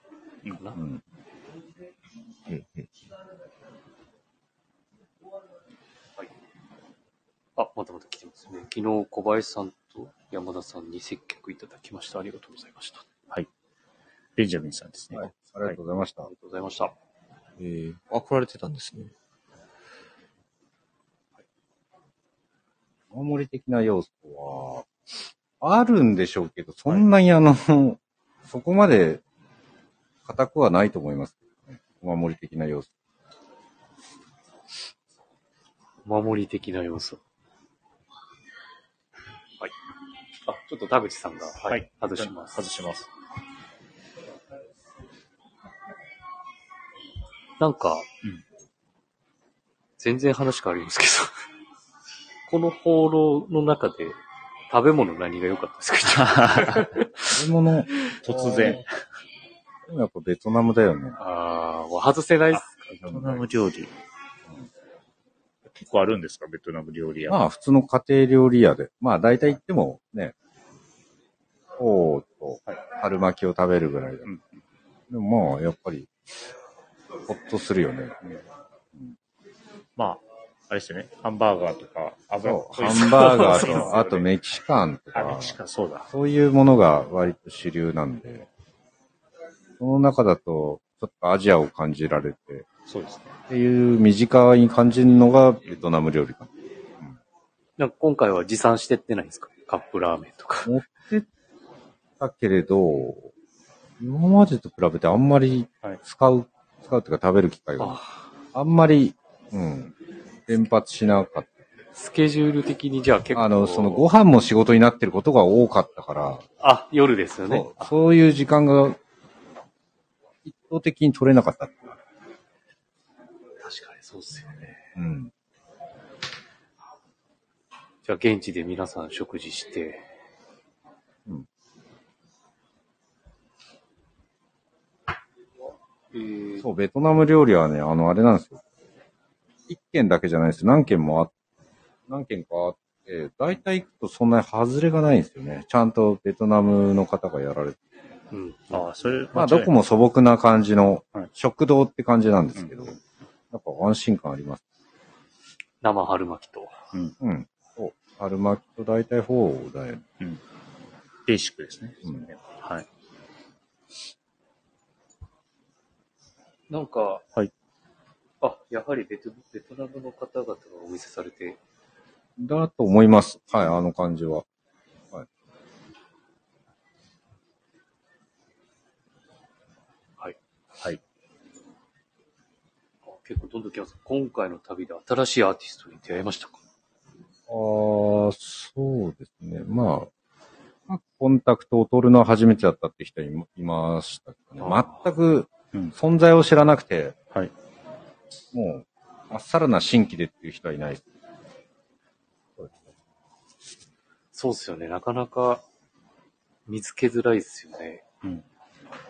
るかな。うん。うん。うん。あ、またまた来てますね。昨日小林さん。と山田さん。に接客いただきました。ありがとうございました。ベンジャミンさん。ですね。はい。ありがとうございましたあり。がとうございました。えー、あ、来られてたんですね。お守り的な要素は、あるんでしょうけど、そんなにあの、そこまで硬くはないと思います。お守り的な要素。守り的な要素。はい。あ、ちょっと田淵さんが、はい、はい外します。外します。なんか、うん全然話変わりますけど、この放浪の中で食べ物何が良かったですか？食べ物、突然。でもやっぱベトナムだよね。ああ、もう外せないっす。ベトナム料理。結構あるんですか？ベトナム料理屋。まあ普通の家庭料理屋で。まあ大体言ってもね、フォーと春巻きを食べるぐらいだ。うんでもまあやっぱり、ほっとするよね。まあ、あれですよね。ハンバーガーとか、油っそう、こいハンバーガー そうですよねと、あとメキシカンとあ、メかキ、シカン、そうだ。そういうものが割と主流なんで、その中だと、ちょっとアジアを感じられて、そうですね。っていう身近に感じるのがベトナム料理かな。なんか今回は持参してってないんですか？カップラーメンとか。持ってったけれど、今までと比べてあんまりはい使う、使うっていうか食べる機会が、ああんまり、うん、連発しなかっスケジュール的にじゃあ結た。構。あの、そのご飯も仕事になってることが多かったから、あ、夜ですよね。そうそういう時間が一方的に取れなかった。確かにそうっすよね。うん。じゃあ現地で皆さん食事して。うんえーそう、ベトナム料理はね、あの、あれなんですよ。一軒だけじゃないです。何軒もあ、何軒かあって、大体行くとそんなに外れがないんですよね。ちゃんとベトナムの方がやられて。うん。ああ、それ、まあ、どこも素朴な感じのはい、食堂って感じなんですけど、うんやっぱ安心感あります。生春巻きと。うん。うん。そう。春巻きと大体フォーだよね。ベーシックですね。うんはい。なんか、はい。あ、やはりベトベトナムの方々がお見せされて、だと思います。はい、あの感じは。はい。はい。あ結構どんどん来ます。今回の旅で新しいアーティストに出会いましたか？ああ、そうですね。まあ、まあコンタクトを取るのは初めてだったって人いまいましたけどね。全くうん存在を知らなくて、はい。もう、まっさらな新規でっていう人はいないです。そうっすよね。なかなか見つけづらいですよね。うん。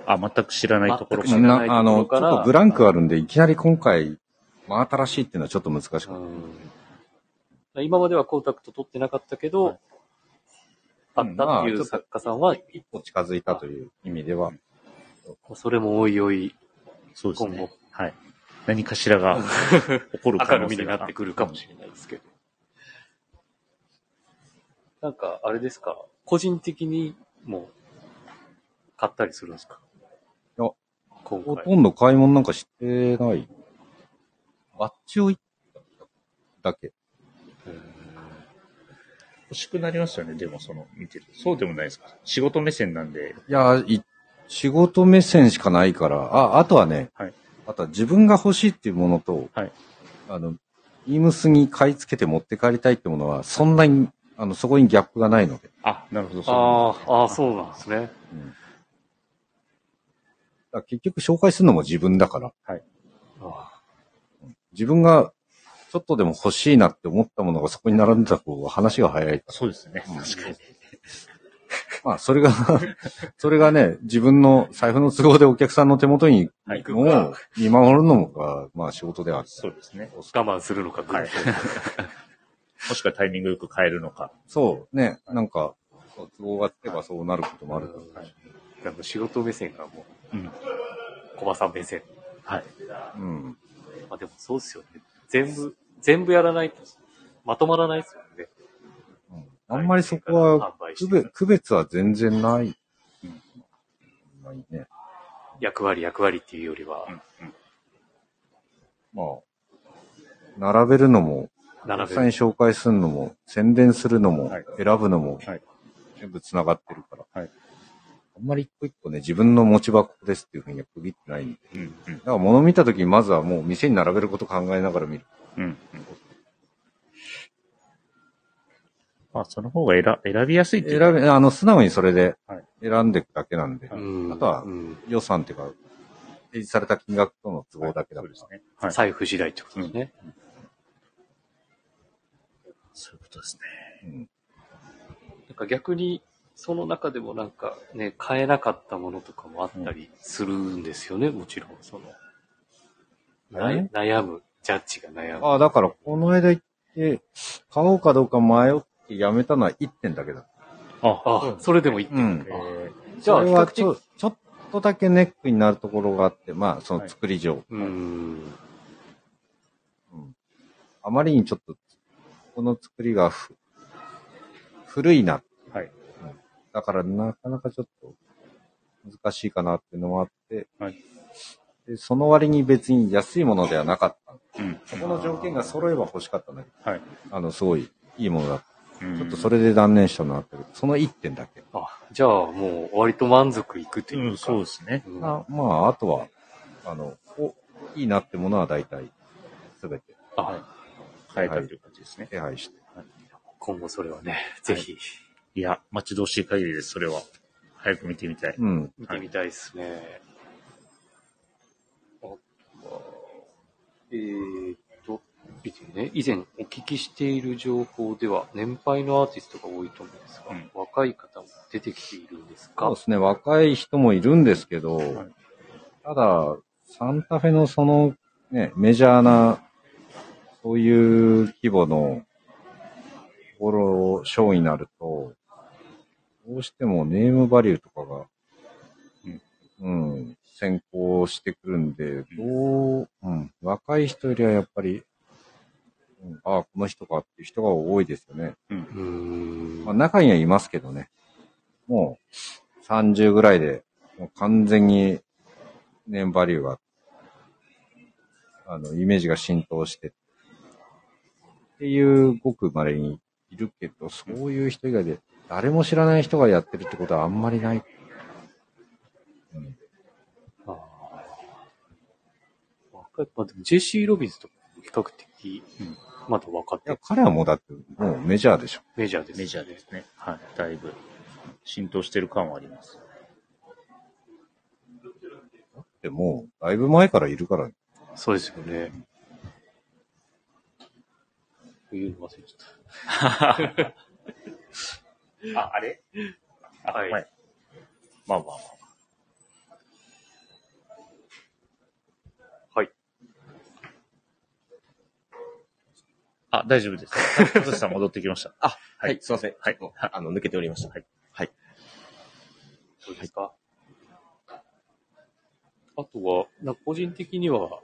あ、全く知らないところ全く知らなあの、ちょっところからとブランクあるんで、いきなり今回、真新しいっていうのはちょっと難しかった。うん、今まではコンタクト取ってなかったけど、はいあったっていう作家さんは、一歩近づいたという意味では、それもおいおいそうです今後ね。はい。何かしらが 起こる可明るみに能性がなってくるかもしれないですけど。なんか、あれですか、個人的にも買ったりするんですか？いや。ほとんど買い物なんかしてない。バッチを行っただけ。欲しくなりますよね、でもその、見てる。そうでもないですか？仕事目線なんで、いや、い仕事目線しかないから、あ、あとはね、はいあとは自分が欲しいっていうものと、はいあの、イームスに買い付けて持って帰りたいってものは、そんなに、あの、そこにギャップがないので。あ、なるほど、そうあーあー、そうなんですね。うん結局紹介するのも自分だから、あ自分がちょっとでも欲しいなって思ったものがそこに並んでた方が話が早い。そうですね。うん確かに。まあ、それが、それがね、自分の財布の都合でお客さんの手元にはい。のを見守るのが、まあ仕事である。そうですね。我慢するのか、はい。もしくはタイミングよく変えるのか。そう、ね、なんか、都合がつけばそうなることもあるから。なんか仕事目線がもうん。う、小バさん目線。はい。うん。まあでもそうっすよね。全部、全部やらないと、まとまらないですよね。あんまりそこは、区別区別は全然ない。うん。ね。役割、役割っていうよりはう、ん。うん。まあ、並べるのも、お並べ客さんに紹介するのも、宣伝するのも、はい選ぶのも、はい全部繋がってるから。はいあんまり一個一個ね、自分の持ち箱ですっていうふうには区切ってないんで。うんうんだから物見たときにまずはもう店に並べること考えながら見る。うんうんまあ、その方が選選びやすいっていうか選べ、あの、素直にそれではい選んでいくだけなんで、うんあとはうん予算っていうか、提示された金額との都合だけだからそうですね。はい。財布次第ってことですね。そういうことですね。うんなんか逆に、その中でもなんかね、買えなかったものとかもあったりするんですよね、もちろん。その、悩む、ジャッジが悩む。ああ、だからこの間行って、買おうかどうか迷ってやめたのは1点だけだ。あ、あ、それでもいい。うん。えじゃあそれは比較的ちょちょっとだけネックになるところがあって、まあ、その作り上。うん。あまりにちょっと、この作りがふ古いな。ーはい。だからなかなかちょっと難しいかなっていうのもあって、はいでその割に別に安いものではなかった。うん。そこの条件が揃えば欲しかったんだけど、はい。あの、すごいいいものだった。ちちょっとそれで断念したのはあったけど、その1点だけ。あ、じゃあもう割と満足いくというか。うん、そうですね。うんあまあ、あとは、あの、お、いいなってものは大体、すべてあ、変えたという感じですね。手配して。今後それはね、ぜひいや、待ち遠しい限りです、それは。早く見てみたい。うん。見てみたいですね。あとはえーっね、以前お聞きしている情報では、年配のアーティストが多いと思うんですが、うん若い方も出てきているんですか？そうですね、若い人もいるんですけど、い。ただ、サンタフェのその、ね、メジャーな、そういう規模の、ところ、ショーになると、どうしてもネームバリューとかが、うん、先行してくるんで、どう、うん、若い人よりはやっぱり、うん、ああ、この人かっていう人が多いですよね。うーん。まあ、中にはいますけどね。もう、30ぐらいで、もう完全に、ネームバリューが、あの、イメージが浸透して、っていうごく稀にいるけど、そういう人以外で、誰も知らない人がやってるってことはあんまりない。うん、ああ、でもジェシー・ロビンズとか比較的、まだ分かっいや、て彼はもうだって、もうメジャーでしょ。メジャーです、メジャーですね。はい。だいぶ浸透してる感はあります。でもう、だいぶ前からいるからね。そうですよね。言うの忘れちゃっあ、あれ？あ、はいまあまあまあまあ。た。はい。あ、大丈夫です。小崎さん戻ってきました。あ、ははいい、すいません。はいあの、抜けておりました。はい。はい。どうですか、あとは、な個人的には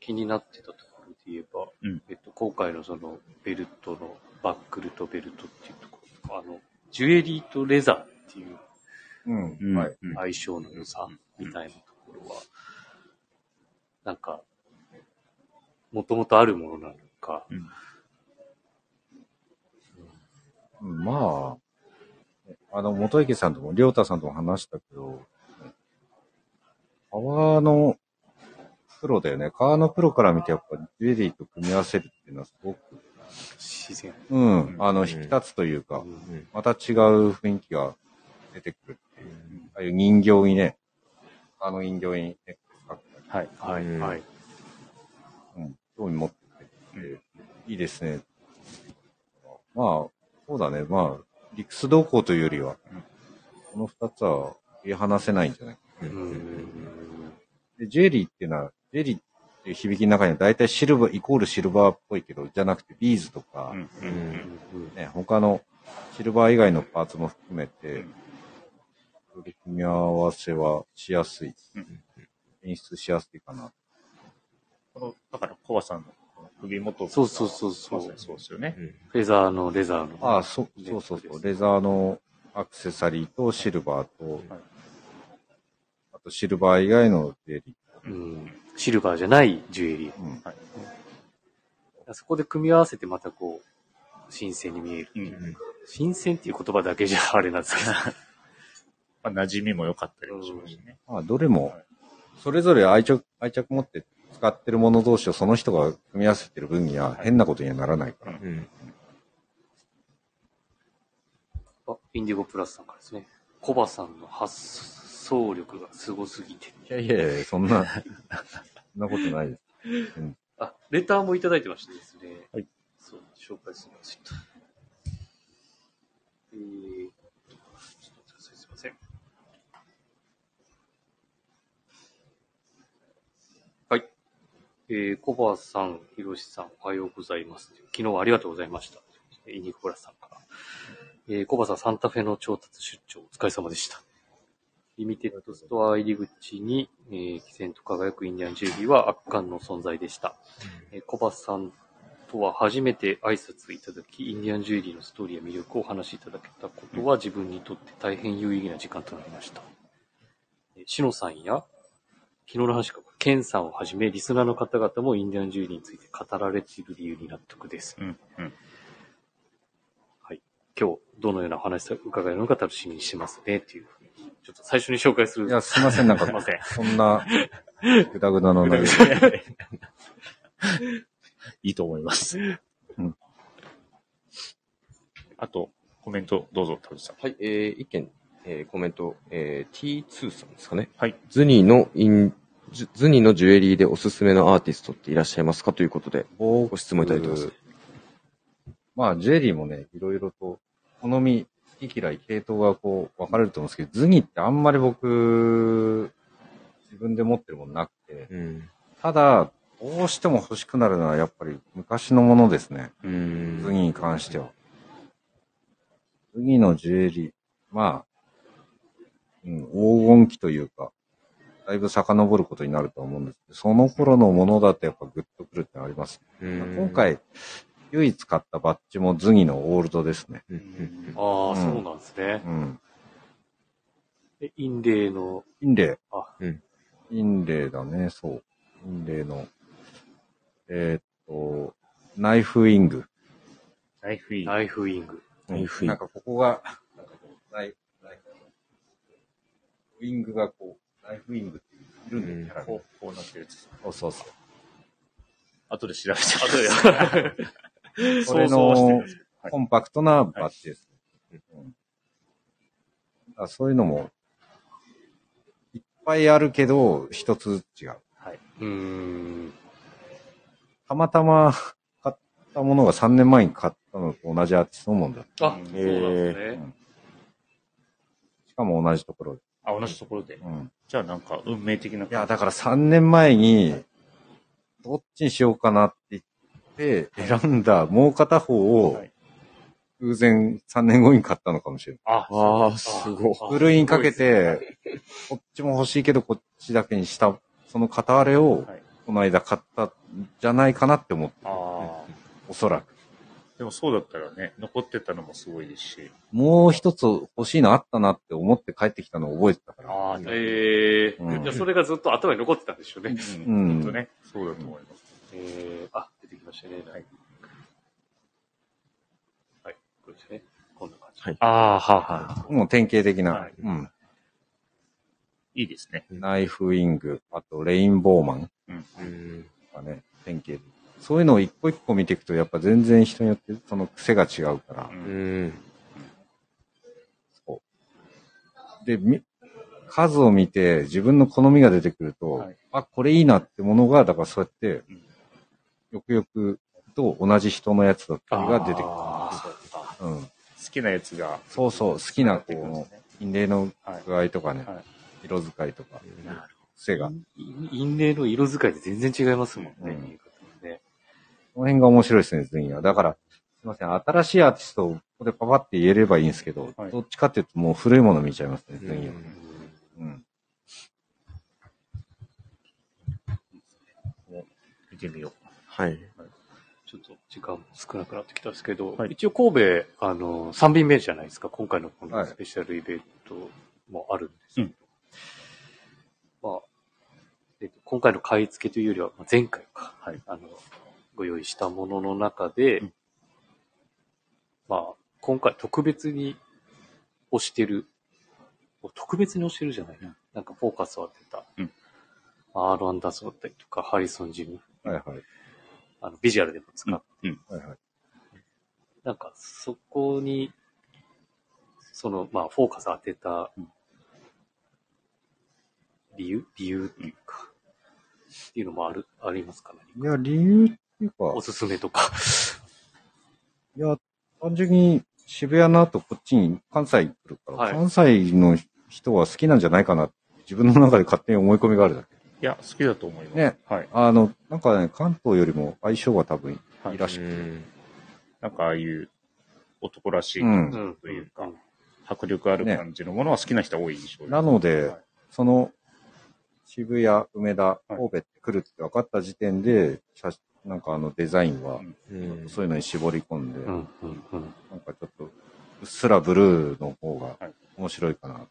気になってたところで言えば、うんえっと、今回のそのベルトのバックルとベルトっていうところとか、あの、ジュエリーとレザーっていううん。うんはい。うん相性の良さみたいなところは、なんか、もともとあるものなのか、うんまあ、あの、元池さんとも、りょうたさんとも話したけど、革のプロだよね。革のプロから見てやっぱジュエリーと組み合わせるっていうのはすごく、自然。うん、あの、うん引き立つというか、うんまた違う雰囲気が出てくるっていう。ああいう人形にね、あの人形にネックレスかけたり、はい。はい、うんはい。うん、興味持って、いいですね。まあ、そうだね。まあ、理屈動向というよりは、この二つは切り離せないんじゃないうんうん。で、ジュエリーっていうのは、ジュエリーっていう響きの中には大体シルバー、イコールシルバーっぽいけど、じゃなくてビーズとか、ね、他のシルバー以外のパーツも含めて、組み合わせはしやすい。うん。演出しやすいかな。この、だから、コバさん。の首元そうそうそうそうまさにそうですよね。フェザーのレザーの。ああ、そそうそうそう。レザーのアクセサリーとシルバーと、はいあとシルバー以外のジュエリうん、シルバーじゃないジュエリー。ー。うんはい。そこで組み合わせてまたこう、新鮮に見える。うん。新鮮っていう言葉だけじゃあれなんですけど。まあ、馴染みも良かったりもしましたね。まあ、どれもはい、それぞれ愛着、愛着持って使ってるもの同士をその人が組み合わせてる分には変なことにはならないから。うん。あ、インディゴプラスさんからですね。コバさんの発想力がすごすぎて。いやいやいや、そんな、そんなことないです。あ、レターもいただいてましてですね。はい。そう、紹介するんですよ。えー、と待ってください、すいません。はい。えー、コバさん、ヒロシさん、おはようございます。昨日はありがとうございました。イニコプラスさんから。えー、コバさん、サンタフェの調達出張、お疲れ様でした。リミテッドストア入り口に、えー、汽船と輝くインディアンジュエリーは圧巻の存在でした。えー、コバさんとは初めて挨拶いただき、インディアンジュエリーのストーリーや魅力をお話しいただけたことは自分にとって大変有意義な時間となりました。えー、シノさんや、昨日の話か、ケンさんをはじめ、リスナーの方々もインディアンジュエリーについて語られている理由に納得です。うん、うん。はい。今日、どのようなお話を伺えるのか楽しみにしてますね、っていうふうに。ちょっと最初に紹介する。いや、すいません、なんかすい、ません。そんな、ぐだぐだの内容。いいと思います。うんあと、コメントどうぞ、田口さん。はい、えー、一件、えー、コメント、えー、T2 さんですかね。はい。ズニーのイン、ズズニーのジュエリーでおすすめのアーティストっていらっしゃいますかということで、ご質問いただいてます。まあ、ジュエリーもね、いろいろと、好み、好き嫌い、系統がこう、分かれると思うんですけど、ズニってあんまり僕、自分で持ってるものなくて、うん。ただ、どうしても欲しくなるのはやっぱり昔のものですね。ズニに関しては。ズニのジュエリー、まあ、うん、黄金期というか、だいぶ遡ることになると思うんですけど、その頃のものだとやっぱグッとくるってのあります。うーん今、回、唯一買ったバッジもズニのオールドですね。ああ、うんそうなんですねう。ん。え、インレイの、インレあ、うんイ。インレイだね、そう。インレイの、えーっと、ナイフウィング。ナイフイン。ナイフウィング。ナイフウィングなんかここが、なんかこうナイフ、ナイフ。ウィングがこう、ナイフウィングっているんで、うんキャラがこう、こうなってるやつ。そうそうそう。後で調べてあとで、それのコンパクトなバッジです。うんあそういうのも、いっぱいあるけど、一つ違う。はい。うーん。たまたま買ったものが3年前に買ったのと同じアーティストのもんだ。あ、うんそうなんですね。しかも同じところで。あ、同じところで。うん。じゃあなんか、運命的ないや、だから3年前に、どっちにしようかなって言って、選んだもう片方をはい、偶然3年後に買ったのかもしれない。あ、ああ、すごい。ふるいにかけて、こっちも欲しいけど、こっちだけにした、その片割れをはい、この間買ったんじゃないかなって思って、ああ。おそらく。でもそうだったらね、残ってたのもすごいですし。もう一つ欲しいのあったなって思って帰ってきたのを覚えてたから。ああ、ええうんじゃあそれがずっと頭に残ってたんでしょうね。うん。うんきっとね、そうだと思います。えー、あ、出てきましたね。はい。はい。これですね。こんな感じ。はいああ、はあ、はあ。もう典型的な、はいうん。いいですね。ナイフウィング、あとレインボーマンうん。うん。とかね、典型的。そういうのを一個一個見ていくと、やっぱ全然人によってその癖が違うから。う。うんん。で、み数を見て自分の好みが出てくると、はいあ、これいいなってものが、だからそうやってうん、よくよくと同じ人のやつだったりが出てくる。うん。好きなやつが。そうそう、好きなこの出てくるんですね陰霊の具合とかね、はい色使いとか、癖が。陰霊の色使いで全然違いますもんね。うんこの辺が面白いですね、全員は。だから、すいません、新しいアーティストをここでパパって言えればいいんですけど、はいどっちかっていうともう古いもの見ちゃいますね、全員は。うんうん。見てみよう。はい。ちょっと時間も少なくなってきたんですけど、はい一応神戸、あの、3便目じゃないですか。今回のこはいのスペシャルイベントもあるんですけど、まあ、えっと、今回の買い付けというよりは、まあ前回か、はいあの、ご用意したものの中で、うんまあ、今回特別に推してる特別に教えるじゃないな。なんかフォーカスを当てた。うんアーロ・アンダーソンだったりとか、ハリソン・ジム、はいはい。あの、ビジュアルでも使う。うん。はいはい。なんか、そこに、その、まあ、フォーカス当てたうん理由？理由っていうか、っていうのもある、ありますか？ね。いや、理由っていうか、おすすめとか。いや、単純に渋谷の後こっちに関西来るから、はい関西の人は好きなんじゃないかなって自分の中で勝手に思い込みがあるだけ。いや、好きだと思います。ね。はい。あの、なんかね、関東よりも相性が多分はいいいらしくて。うんなんかああいう男らしいうんうん。というか、ん迫力ある感じのものは好きな人は多い印象です。なので、はいその、渋谷、梅田、はい神戸って来るって分かった時点で、写なんかあのデザインは、うんそういうのに絞り込んで。なんかちょっと、うっすらブルーの方がはい面白いかな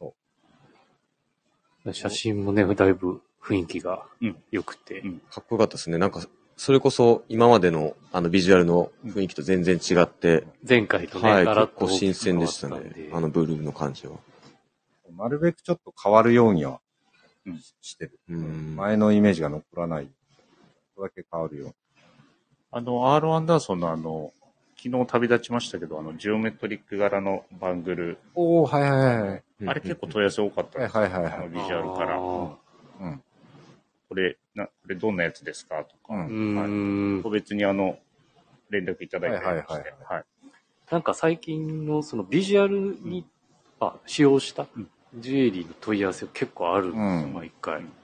と。写真もね、だいぶ雰囲気がうん良くて。うんかっこよかったですね。なんか、それこそ今までのあのビジュアルの雰囲気と全然違って、前回とね、はい、結構新鮮でしたね。あのブルーの感じは。なるべくちょっと変わるようにはうんしてる。うん。前のイメージが残らない。ちょっとだけ変わるよ。うあの、アーロ・アンダーソンのあの、昨日旅立ちましたけど、あの、ジオメトリック柄のバングル、おおはいはいはい。うんあれ結構問い合わせ多かった。んですよはいはいはいはい。あのビジュアルから。あうん。これ、な、これどんなやつですか？とか、うん。ーうーん。個別にあの、連絡いただいたりして、はいはいはいはい。なんか最近のそのビジュアルに、あ使用した？うんジュエリーの問い合わせが結構あるんですよ、うん毎回。うん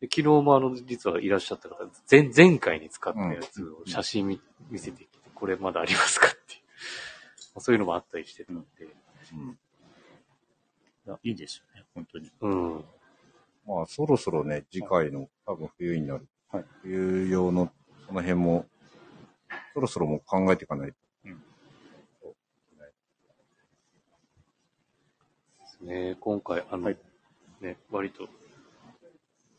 で昨日もあの、実はいらっしゃった方、前、前回に使ったやつを写真見,、見せてきて、これまだありますかっていう。まあそういうのもあったりしてたんで。うんいいですよね、本当に。うん。まあそろそろね、次回の多分冬になる。はい冬用のその辺も、そろそろもう考えていかないと。ですね。今回、あの、はいね、割と、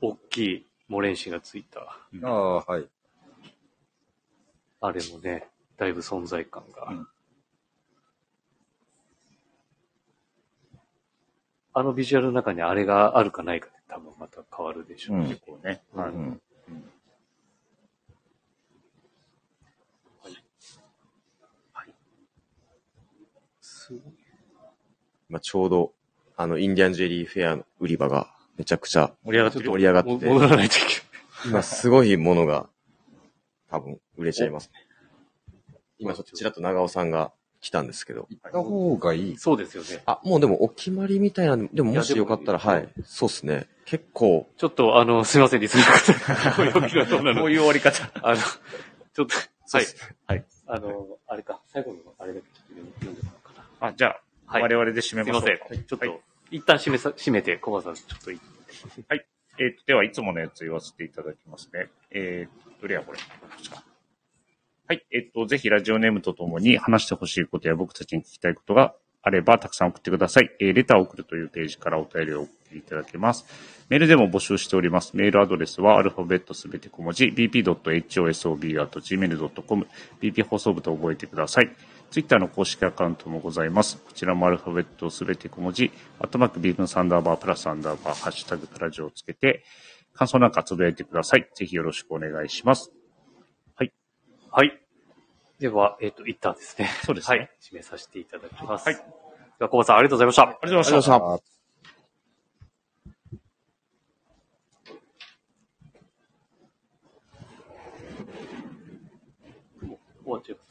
大きいモレンシがついた、うんああ、はい。あれもね、だいぶ存在感が。うんあのビジュアルの中にあれがあるかないかで多分また変わるでしょうね。うん結構ね。うんはい。うん。すごい。今ちょうど、あの、インディアンジュエリーフェアの売り場がめちゃくちゃ盛り上がってるよ盛り上がっても戻らないといけ今すごいものが多分売れちゃいますね。今ちょっとちらっと長尾さんが来たんですけど。行った方がいいない。。そうですよね。あ、もうでもお決まりみたいなの、でももしよかったら、はい。そうですね。結構、ちょっと、あの、すいません、リスナーこういう終わり方。あの、ちょっと、はい。はい。あの、あれか、最後のあれだけ読んでもらおうかな。あ、じゃあ、はい我々で締めすいまましょうか。せん。ちょっと、はい一旦締めさ、締めて、小川さん、ちょっといい？はい、えー、では、いつものやつ言わせていただきますね。えー、どれやこれ？はい。えっと、ぜひラジオネームとともに話してほしいことや僕たちに聞きたいことがあれば、たくさん送ってください。えーレターを送るというページからお便りを送っていただけます。メールでも募集しております。メールアドレスはアルファベットすべて小文字、bp.hosob.gmail.com、bp 放送部と覚えてください。ツイッターの公式アカウントもございます。こちらもアルファベットすべて小文字、アットマークビームサンダーバープラスサンダーバー、ハッシュタグプラジオをつけて、感想なんかつぶやいてください。ぜひよろしくお願いします。はい。はい。では、えっ、ー、と、一旦ですね。そうですね。はい。締めさせていただきます。はい。では、コバさん、ありがとうございました。ありがとうございました。終わっちゃいます。